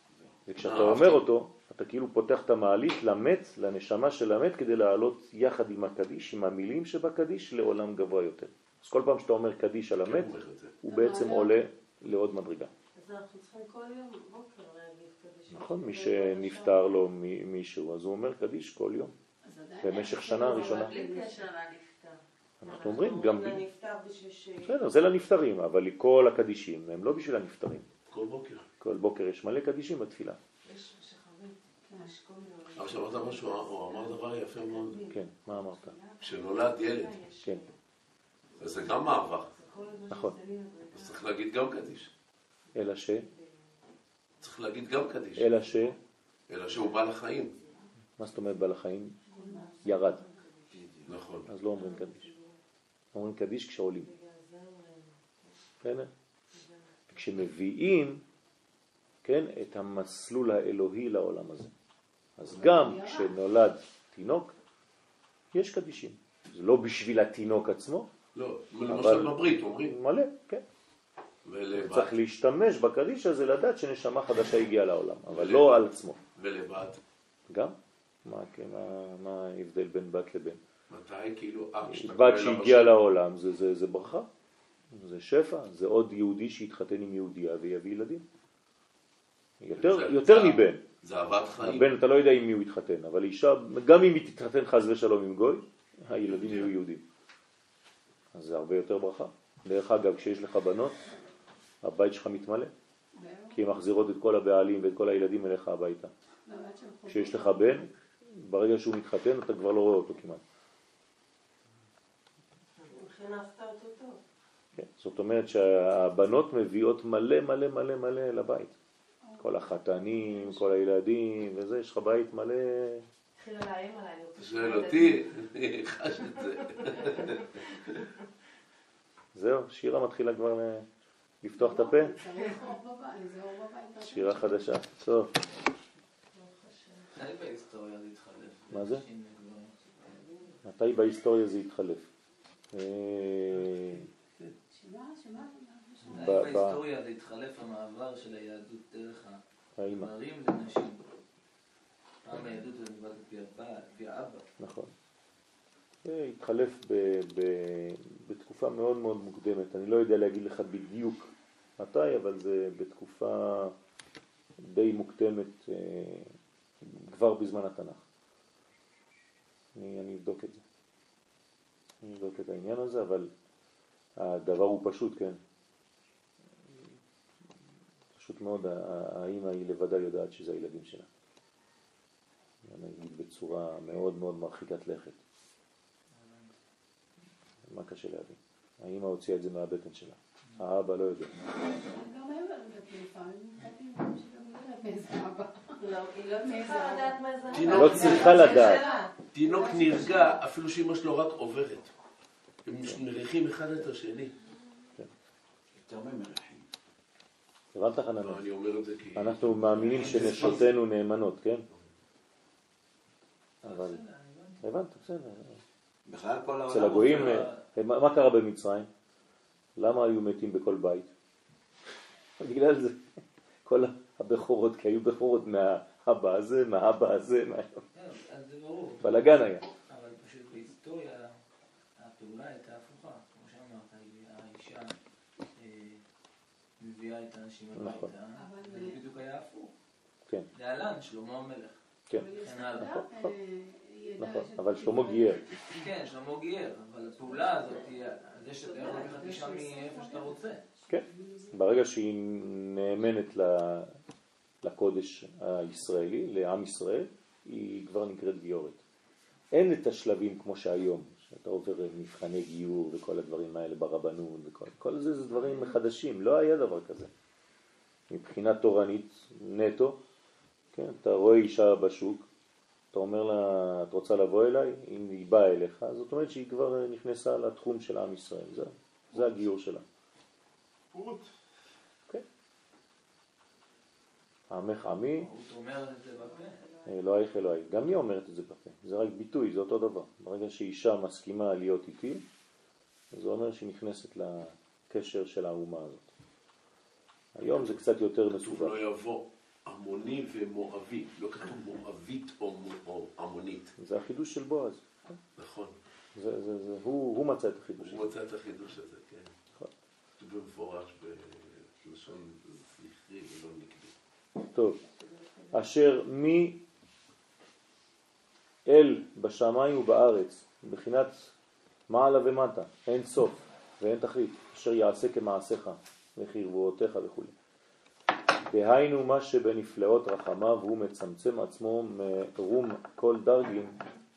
וכשאתה אה, אומר. אותו, אתה כאילו פותח את המעלית למת, לנשמה של המת, כדי לעלות יחד עם הקדיש, עם המילים שבקדיש, לעולם גבוה יותר. אז כל פעם שאתה אומר קדיש על המת. הוא בעצם עולה לעוד מדרגה. קדיש. נכון? מי שנפטר לו מישהו, אז הוא אומר קדיש כל יום. במשך שנה ראשונה. אנחנו אומרים גם... בשביל ש... בסדר, זה לנפטרים, אבל כל הקדישים הם לא בשביל הנפטרים. כל בוקר. כל בוקר יש מלא קדישים בתפילה. עכשיו אמרת משהו, הוא אמר דבר יפה מאוד. כן, מה אמרת? כשנולד ילד, כן, אז זה גם מעבר. נכון. אז צריך להגיד גם קדיש. אלא ש... צריך להגיד גם קדיש. אלא ש... אלא שהוא בא לחיים. מה זאת אומרת בעל החיים? ירד. נכון. אז לא אומרים קדיש. אומרים קדיש כשעולים. בסדר? כשמביאים, כן, את המסלול האלוהי לעולם הזה. אז גם כשנולד תינוק, יש קדישים. זה לא בשביל התינוק עצמו, לא, למשל בברית אומרים. מלא, כן. ולבד. צריך להשתמש בקדיש הזה לדעת שנשמה חדשה הגיעה לעולם, אבל לא על עצמו. ולבד. גם? מה, כן, מה, מה ההבדל בין בת לבן? מתי כאילו, כשאתה בת שהגיעה לעולם זה, זה, זה ברכה, זה שפע, זה עוד יהודי שיתחתן עם יהודייה ויביא ילדים. יותר, זה- יותר זה- מבן. זה אהבת חיים. הבן אתה לא יודע עם מי הוא יתחתן, אבל אישה, גם אם היא תתחתן חס ושלום עם גוי, הילדים יהיו יהודים. אז זה הרבה יותר ברכה. דרך אגב, כשיש לך בנות, הבית שלך מתמלא, כי הן מחזירות את כל הבעלים ואת כל הילדים אליך הביתה. כשיש לך בן, ברגע שהוא מתחתן אתה כבר לא רואה אותו כמעט. כן, זאת אומרת שהבנות מביאות מלא מלא מלא מלא לבית. כל החתנים, כל הילדים וזה, יש לך בית מלא... שואל אותי, אני חש את זה. זהו, שירה מתחילה כבר לפתוח את הפה. שירה חדשה. טוב? מה זה? מתי בהיסטוריה זה התחלף? אה, בהיסטוריה זה התחלף המעבר של היהדות דרך הגברים לנשים? פעם היהדות זה אבא, לפי האבא. נכון. התחלף בתקופה מאוד מאוד מוקדמת. אני לא יודע להגיד לך בדיוק מתי, אבל זה בתקופה די מוקדמת, אה, כבר בזמן התנ"ך. אני, אני אבדוק את זה. אני אבדוק את העניין הזה, אבל הדבר הוא פשוט, כן. פשוט מאוד, ה- ה- האמא היא לבדה יודעת שזה הילדים שלה. אני אגיד בצורה מאוד מאוד מרחיקת לכת. מה קשה להבין? האמא הוציאה את זה מהבטן שלה, האבא לא יודע. גם לא לא. לא, לא צריכה לדעת. תינוק לא נרגע אפילו שאמא שלו רק עוברת. הם מריחים אחד את השני. יותר. הבנת חננון? לא, אני אומר את זה כי... אנחנו מאמינים שנשותינו נאמנות, כן? אבל... הבנת, בסדר. בכלל כל העולם... אצל הגויים, אה, מה קרה במצרים? למה היו מתים בכל בית? <laughs> בגלל זה. כל הבכורות, כי היו בכורות מהאבא הזה, מהאבא הזה, מה- כן, אז זה ברור. בלאגן היה. אבל פשוט בהיסטוריה הפעולה הייתה הפוכה. כמו שאמרת, האישה אה, מביאה את האנשים נכון. הביתה, אבל- וזה בדיוק היה הפוך. כן. להלן, שלמה המלך. כן. נכון, אבל שלמה גייר. כן, שלמה גייר, אבל הפעולה הזאת היא, זה שאתה יכול לקחת אישה מאיפה שאתה רוצה. כן. ברגע שהיא נאמנת לקודש הישראלי, לעם ישראל, היא כבר נקראת גיורת. אין את השלבים כמו שהיום, שאתה עובר מבחני גיור וכל הדברים האלה ברבנות וכל כל זה, זה דברים חדשים, לא היה דבר כזה. מבחינה תורנית נטו, כן, אתה רואה אישה בשוק, אתה אומר לה, את רוצה לבוא אליי? אם היא באה אליך, זאת אומרת שהיא כבר נכנסה לתחום של עם ישראל, זה, זה הגיור שלה. פורות. עמך עמי, הוא אומר את זה בפה. אלוהיך אלוהי. גם היא אומרת את זה בפה, זה רק ביטוי, זה אותו דבר. ברגע שאישה מסכימה להיות איתי, זה אומר שהיא נכנסת לקשר של האומה הזאת. היום זה קצת יותר מסובך. לא יבוא עמוני ומואבי, לא כתוב מואבית או מו- או עמונית. זה החידוש של בועז. נכון, זה, זה, זה, הוא, הוא מצא את החידוש הוא. מצא את החידוש הזה, כן. נכון. במפורש בלשון זכרי ולא נקבי. טוב, אשר מי אל בשמיים ובארץ, מבחינת מעלה ומטה, אין סוף ואין תכלית, אשר יעשה כמעשיך וכרבועותיך וכו'. דהיינו מה שבנפלאות רחמיו הוא מצמצם עצמו מרום כל דרגין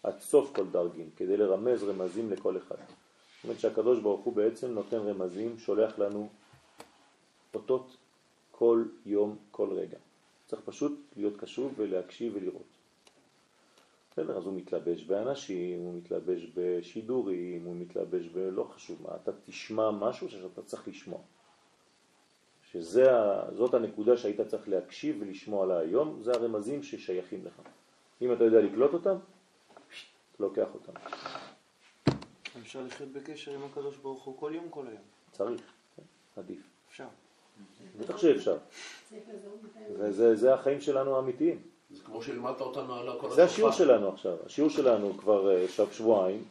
עד סוף כל דרגין, כדי לרמז רמזים לכל אחד. זאת אומרת שהקדוש ברוך הוא בעצם נותן רמזים, שולח לנו אותות כל יום, כל רגע. צריך פשוט להיות קשוב ולהקשיב ולראות. בסדר, אז הוא מתלבש באנשים, הוא מתלבש בשידורים, הוא מתלבש בלא חשוב מה, אתה תשמע משהו שאתה צריך לשמוע. שזאת הנקודה שהיית צריך להקשיב ולשמוע לה היום, זה הרמזים ששייכים לך. אם אתה יודע לקלוט אותם, לוקח אותם. אפשר לחיות בקשר עם הקדוש ברוך הוא כל יום, כל היום. צריך, כן, עדיף. אפשר. בטח שאפשר. זה, החיים שלנו האמיתיים. זה כמו שלימדת אותנו על הכל זה השיעור שלנו עכשיו. השיעור שלנו כבר אה, שב- שבועיים,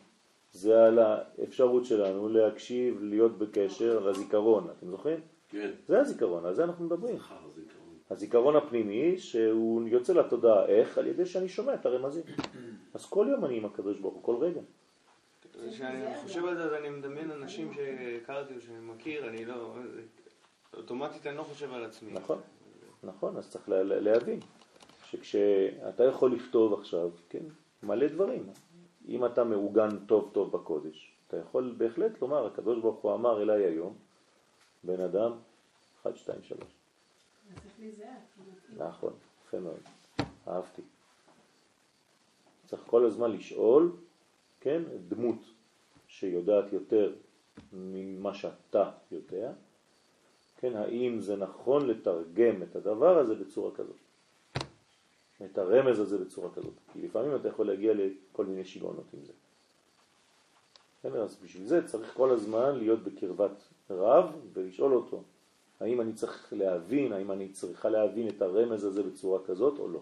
זה על האפשרות שלנו להקשיב, להיות בקשר לזיכרון. אתם זוכרים? כן, זה הזיכרון, על זה אנחנו מדברים. הזיכרון הפנימי שהוא יוצא לתודעה איך? על ידי שאני שומע את הרמזים. אז כל יום אני עם הקדוש ברוך הוא, כל רגע. כשאני חושב על זה, אז אני מדמיין אנשים שהכרתי או שאני מכיר, אני לא... אוטומטית אני לא חושב על עצמי. נכון, נכון, אז צריך לה- לה- להבין שכשאתה יכול לכתוב עכשיו, כן, מלא דברים. אם אתה מעוגן טוב טוב בקודש, אתה יכול בהחלט לומר, הקדוש ברוך הוא אמר אליי היום, בן אדם, 1, 2, 3. אז צריך להיזהר. כי מתאים. נכון, יפה מאוד, אהבתי. צריך כל הזמן לשאול, כן, דמות שיודעת יותר ממה שאתה יודע, כן, האם זה נכון לתרגם את הדבר הזה בצורה כזאת, את הרמז הזה בצורה כזאת, כי לפעמים אתה יכול להגיע לכל מיני שיגעונות עם זה. כן, אז בשביל זה צריך כל הזמן להיות בקרבת רב ולשאול אותו, האם אני צריך להבין, האם אני צריכה להבין את הרמז הזה בצורה כזאת או לא.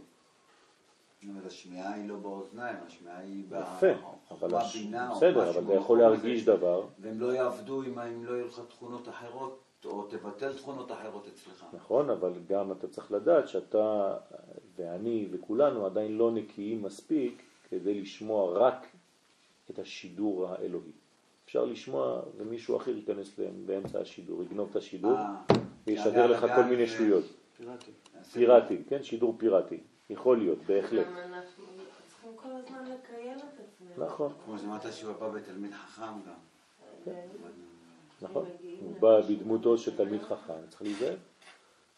אומרת, השמיעה היא לא באוזניים, השמיעה היא אבל בבינה, בסדר, אבל אתה יכול להרגיש. דבר, והם לא יעבדו אם לא יהיו לך תכונות אחרות, או תבטל תכונות אחרות אצלך. נכון, אבל גם אתה צריך לדעת שאתה ואני וכולנו עדיין לא נקיים מספיק כדי לשמוע רק את השידור האלוהי. אפשר לשמוע ומישהו אחר ייכנס להם באמצע השידור, יגנוב את השידור אה, וישדר לך כל מיני שטויות. פיראטי. פיראטי, כן? שידור פיראטי. יכול להיות, בהחלט. אנחנו צריכים כל הזמן לקיים את עצמנו. נכון. כמו שאמרת שהוא בא בתלמיד חכם גם. נכון? שמגיעים הוא בא. בדמותו של תלמיד חכם, צריך להיזהר.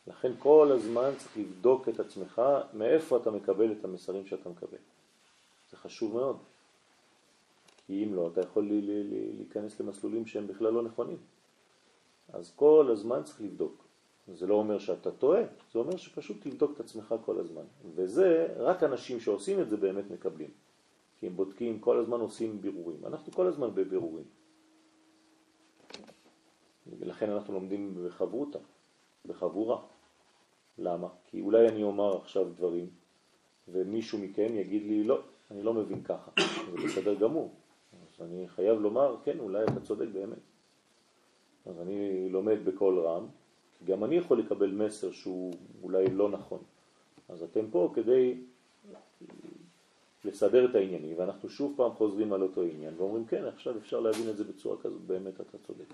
לכן כל הזמן צריך לבדוק את עצמך מאיפה אתה מקבל את המסרים שאתה מקבל. זה חשוב מאוד. כי אם לא, אתה יכול להיכנס למסלולים שהם בכלל לא נכונים. אז כל הזמן צריך לבדוק. זה לא אומר שאתה טועה, זה אומר שפשוט תבדוק את עצמך כל הזמן. וזה, רק אנשים שעושים את זה באמת מקבלים. כי הם בודקים, כל הזמן עושים בירורים. אנחנו כל הזמן בבירורים. ולכן אנחנו לומדים בחברותה, בחבורה. למה? כי אולי אני אומר עכשיו דברים, ומישהו מכם יגיד לי, לא, אני לא מבין ככה. זה בסדר גמור. אני חייב לומר, כן, אולי אתה צודק באמת. אז אני לומד בקול רם, כי גם אני יכול לקבל מסר שהוא אולי לא נכון. אז אתם פה כדי לסדר את העניינים, ואנחנו שוב פעם חוזרים על אותו עניין, ואומרים, כן, עכשיו אפשר להבין את זה בצורה כזאת, באמת אתה צודק.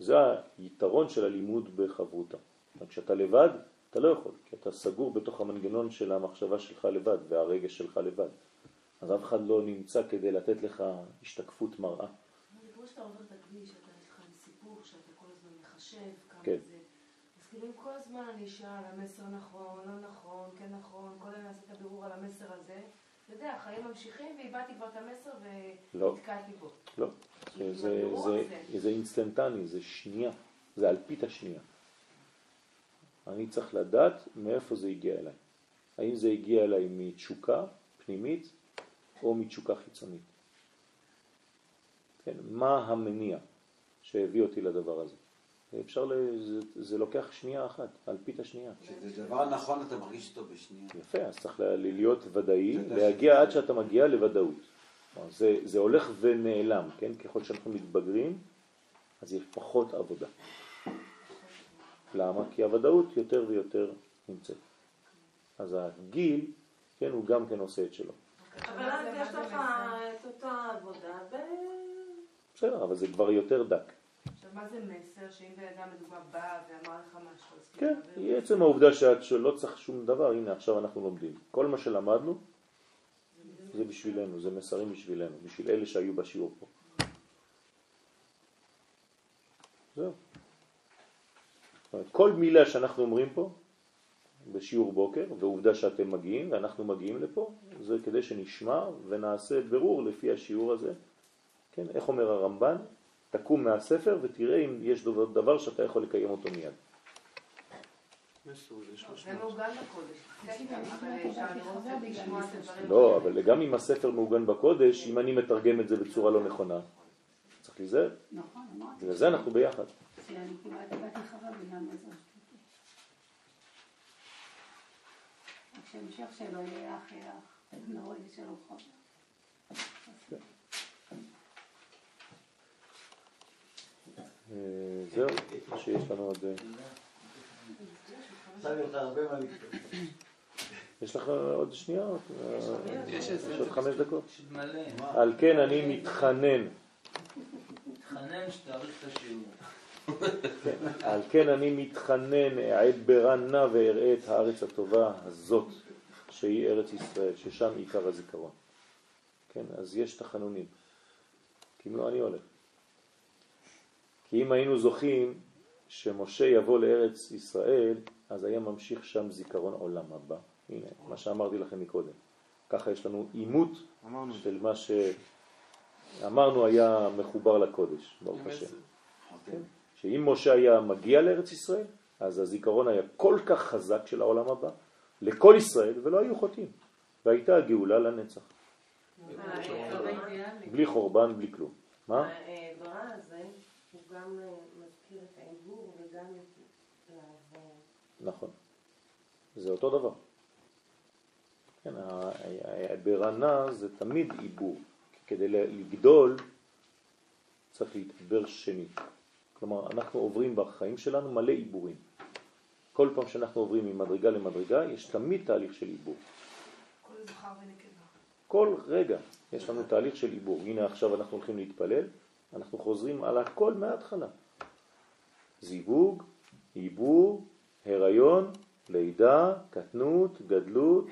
זה היתרון של הלימוד בחברותה. כשאתה לבד, אתה לא יכול, כי אתה סגור בתוך המנגנון של המחשבה שלך לבד והרגש שלך לבד. אז אף אחד לא נמצא כדי לתת לך השתקפות מראה. כמו שאתה עובר את הכביש, אתה יש לך סיפור שאתה כל הזמן מחשב כמה כן. זה. אז כאילו אם כל הזמן אני אשאל המסר נכון, לא נכון, כן נכון, כל הזמן אעשה את הבירור על המסר הזה, אתה יודע, החיים ממשיכים ואיבדתי כבר את המסר לא. ונתקעתי בו. לא, זה, זה, זה, זה אינסטנטני, זה שנייה, זה אלפית השנייה. אני צריך לדעת מאיפה זה הגיע אליי. האם זה הגיע אליי מתשוקה פנימית או מתשוקה חיצונית. כן, מה המניע שהביא אותי לדבר הזה? אפשר, ל... זה, זה לוקח שנייה אחת, אלפית השנייה. כשזה דבר נכון אתה מרגיש אותו בשנייה. יפה, אז צריך להיות ודאי, להגיע עד שאתה מגיע לוודאות. זה, זה הולך ונעלם, כן? ככל שאנחנו מתבגרים, אז יש פחות עבודה. למה? כי הוודאות יותר ויותר נמצאת. אז הגיל, כן, הוא גם כן עושה את שלו. אבל אז יש לך את אותה עבודה ב... בסדר, אבל זה כבר יותר דק. עכשיו, מה זה מסר? שאם בן אדם לדוגמה בא ואמר לך משהו, אז כן, היא עצם העובדה שאת שלא צריך שום דבר, הנה עכשיו אנחנו לומדים. כל מה שלמדנו זה בשבילנו, זה מסרים בשבילנו, בשביל אלה שהיו בשיעור פה. זהו. כל מילה שאנחנו אומרים פה בשיעור בוקר, ועובדה שאתם מגיעים ואנחנו מגיעים לפה, זה כדי שנשמע ונעשה ברור לפי השיעור הזה. כן, איך אומר הרמב"ן? תקום מהספר ותראה אם יש דבר, דבר שאתה יכול לקיים אותו מיד. מסר הדברים. לא, אבל גם אם הספר מעוגן בקודש, אם אני מתרגם את זה בצורה לא נכונה, צריך להיזהר. נכון, אמרתי. בגלל זה אנחנו ביחד. שאני כמעט איבדתי חבר בגלל מסר שטותי. רק שהמשך שלו יהיה אח, בנו איזה שלום חבר. זהו, שיש לנו עוד... אה. יש לך עוד שנייה? יש עוד חמש דקות? על כן אני מתחנן, תתחנן שתאריך את השיעור. על כן אני מתחנן, אעד ברן נא ואראה את הארץ הטובה הזאת, שהיא ארץ ישראל, ששם עיקר הזיכרון. כן, אז יש תחנונים. כי אם לא, אני הולך. כי אם היינו זוכים שמשה יבוא לארץ ישראל, אז היה ממשיך שם זיכרון עולם הבא. הנה, מה שאמרתי לכם מקודם. ככה יש לנו אימות. של מה שאמרנו היה מחובר לקודש, ברוך השם. כן? שאם משה היה מגיע לארץ ישראל, אז הזיכרון היה כל כך חזק של העולם הבא, לכל ישראל, ולא היו חוטאים. והייתה הגאולה לנצח. בלי חורבן, בלי כלום. מה? העברה הזה, הוא גם אה, מזכיר את העיבור וגם את. נכון. זה אותו דבר. כן, ברנה זה תמיד עיבור. כדי לגדול צריך להתעבר שנית. כלומר, אנחנו עוברים בחיים שלנו מלא עיבורים. כל פעם שאנחנו עוברים ממדרגה למדרגה, יש תמיד תהליך של עיבור. כל זכר ונקבה. כל רגע יש לנו תהליך של עיבור. הנה עכשיו אנחנו הולכים להתפלל, אנחנו חוזרים על הכל מההתחלה. זיווג, עיבור, הריון, לידה, קטנות, גדלות,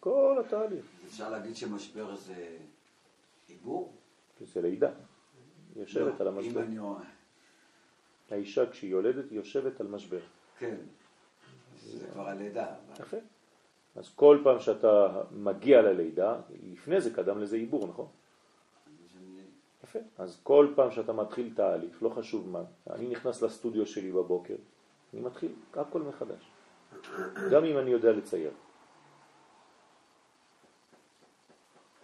כל התהליך. אפשר להגיד שמשבר זה עיבור? זה לידה. היא יושבת על לא, אם המשבר. אני. האישה כשהיא יולדת היא יושבת על משבר. כן. זה כבר הלידה. יפה. אז כל פעם שאתה מגיע ללידה, לפני זה קדם לזה עיבור, נכון? יפה. אז כל פעם שאתה מתחיל תהליך, לא חשוב מה, אני נכנס לסטודיו שלי בבוקר, אני מתחיל הכל מחדש. גם אם אני יודע לצייר.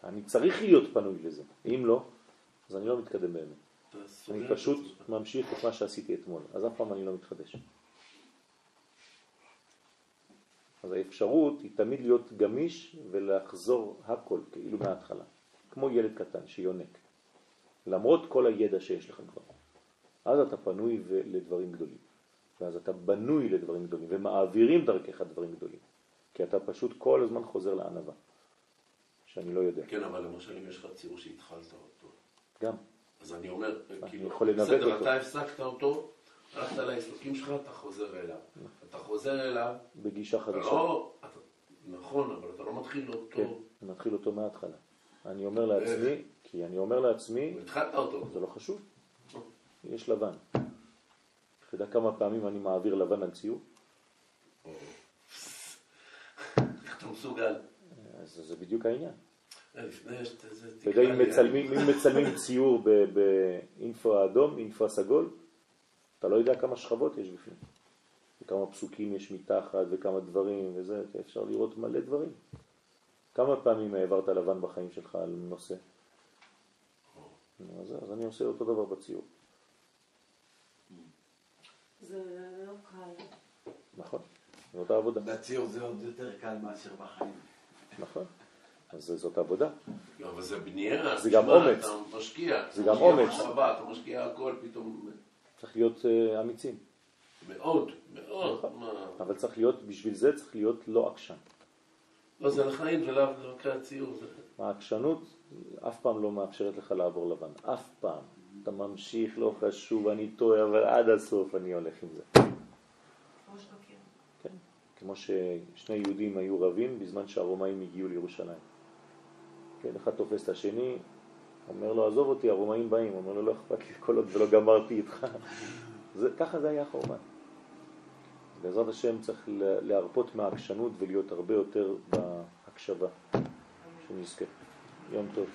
אני צריך להיות פנוי לזה. אם לא, אז אני לא מתקדם באמת. אני פשוט. ממשיך את מה שעשיתי אתמול, אז אף פעם אני לא מתחדש. אז האפשרות היא תמיד להיות גמיש ולחזור הכל, כאילו מההתחלה. כמו ילד קטן שיונק. למרות כל הידע שיש לך כבר. אז אתה פנוי לדברים גדולים. ואז אתה בנוי לדברים גדולים, ומעבירים דרכך דברים גדולים. כי אתה פשוט כל הזמן חוזר לענבה, שאני לא יודע. כן, אבל למשל אם יש לך ציור שהתחלת אותו, גם. אז אני אומר, כאילו, בסדר. אתה הפסקת אותו, הלכת לעיסוקים שלך, אתה חוזר אליו. אתה חוזר אליו, בגישה חדשה. לא... אתה- נכון, אבל אתה לא מתחיל אותו... כן, אני מתחיל אותו מההתחלה. אני אומר לעצמי, כי אני אומר לעצמי, התחלת אותו. זה לא חשוב, יש לבן. אתה יודע כמה פעמים אני מעביר לבן על ציור? איך אתה מסוגל? אז זה בדיוק העניין. אה, אתה יודע, אם מצלמים, ציור באינפרה אדום, אינפרה סגול, אתה לא יודע כמה שכבות יש בפנים. וכמה פסוקים יש מתחת וכמה דברים וזה, אפשר לראות מלא דברים. כמה פעמים העברת לבן בחיים שלך על נושא? נו, אז, אז אני עושה אותו דבר בציור, זה לא קל. נכון? זאת העבודה, בציור זה עוד יותר קל מאשר בחיים. נכון? אז זאת עבודה. לא, אבל זה בנייה. זה גם אומץ. אתה משקיע. זה גם אומץ. אתה משקיע הכל פתאום. צריך להיות uh, אמיצים. מאוד, מאוד. נכון. מה? אבל צריך להיות, בשביל זה צריך להיות לא עקשן. לא, זה לחיים ולאו דווקא הציור. זה- העקשנות אף פעם לא מאפשרת לך לעבור לבן, אף פעם. אתה ממשיך, לא חשוב, אני טועה, אבל עד הסוף אני הולך עם זה. כן. כמו ששני יהודים היו רבים בזמן שהרומאים הגיעו לירושלים. כן, אחד תופס את השני, אומר לו, עזוב אותי, הרומאים באים. אומר לו, לא אכפת לי כל עוד ולא גמרתי איתך. זה, ככה זה היה חורבן. בעזרת השם צריך לה- להרפות מהעקשנות ולהיות הרבה יותר בהקשבה, שנזכה. יום טוב.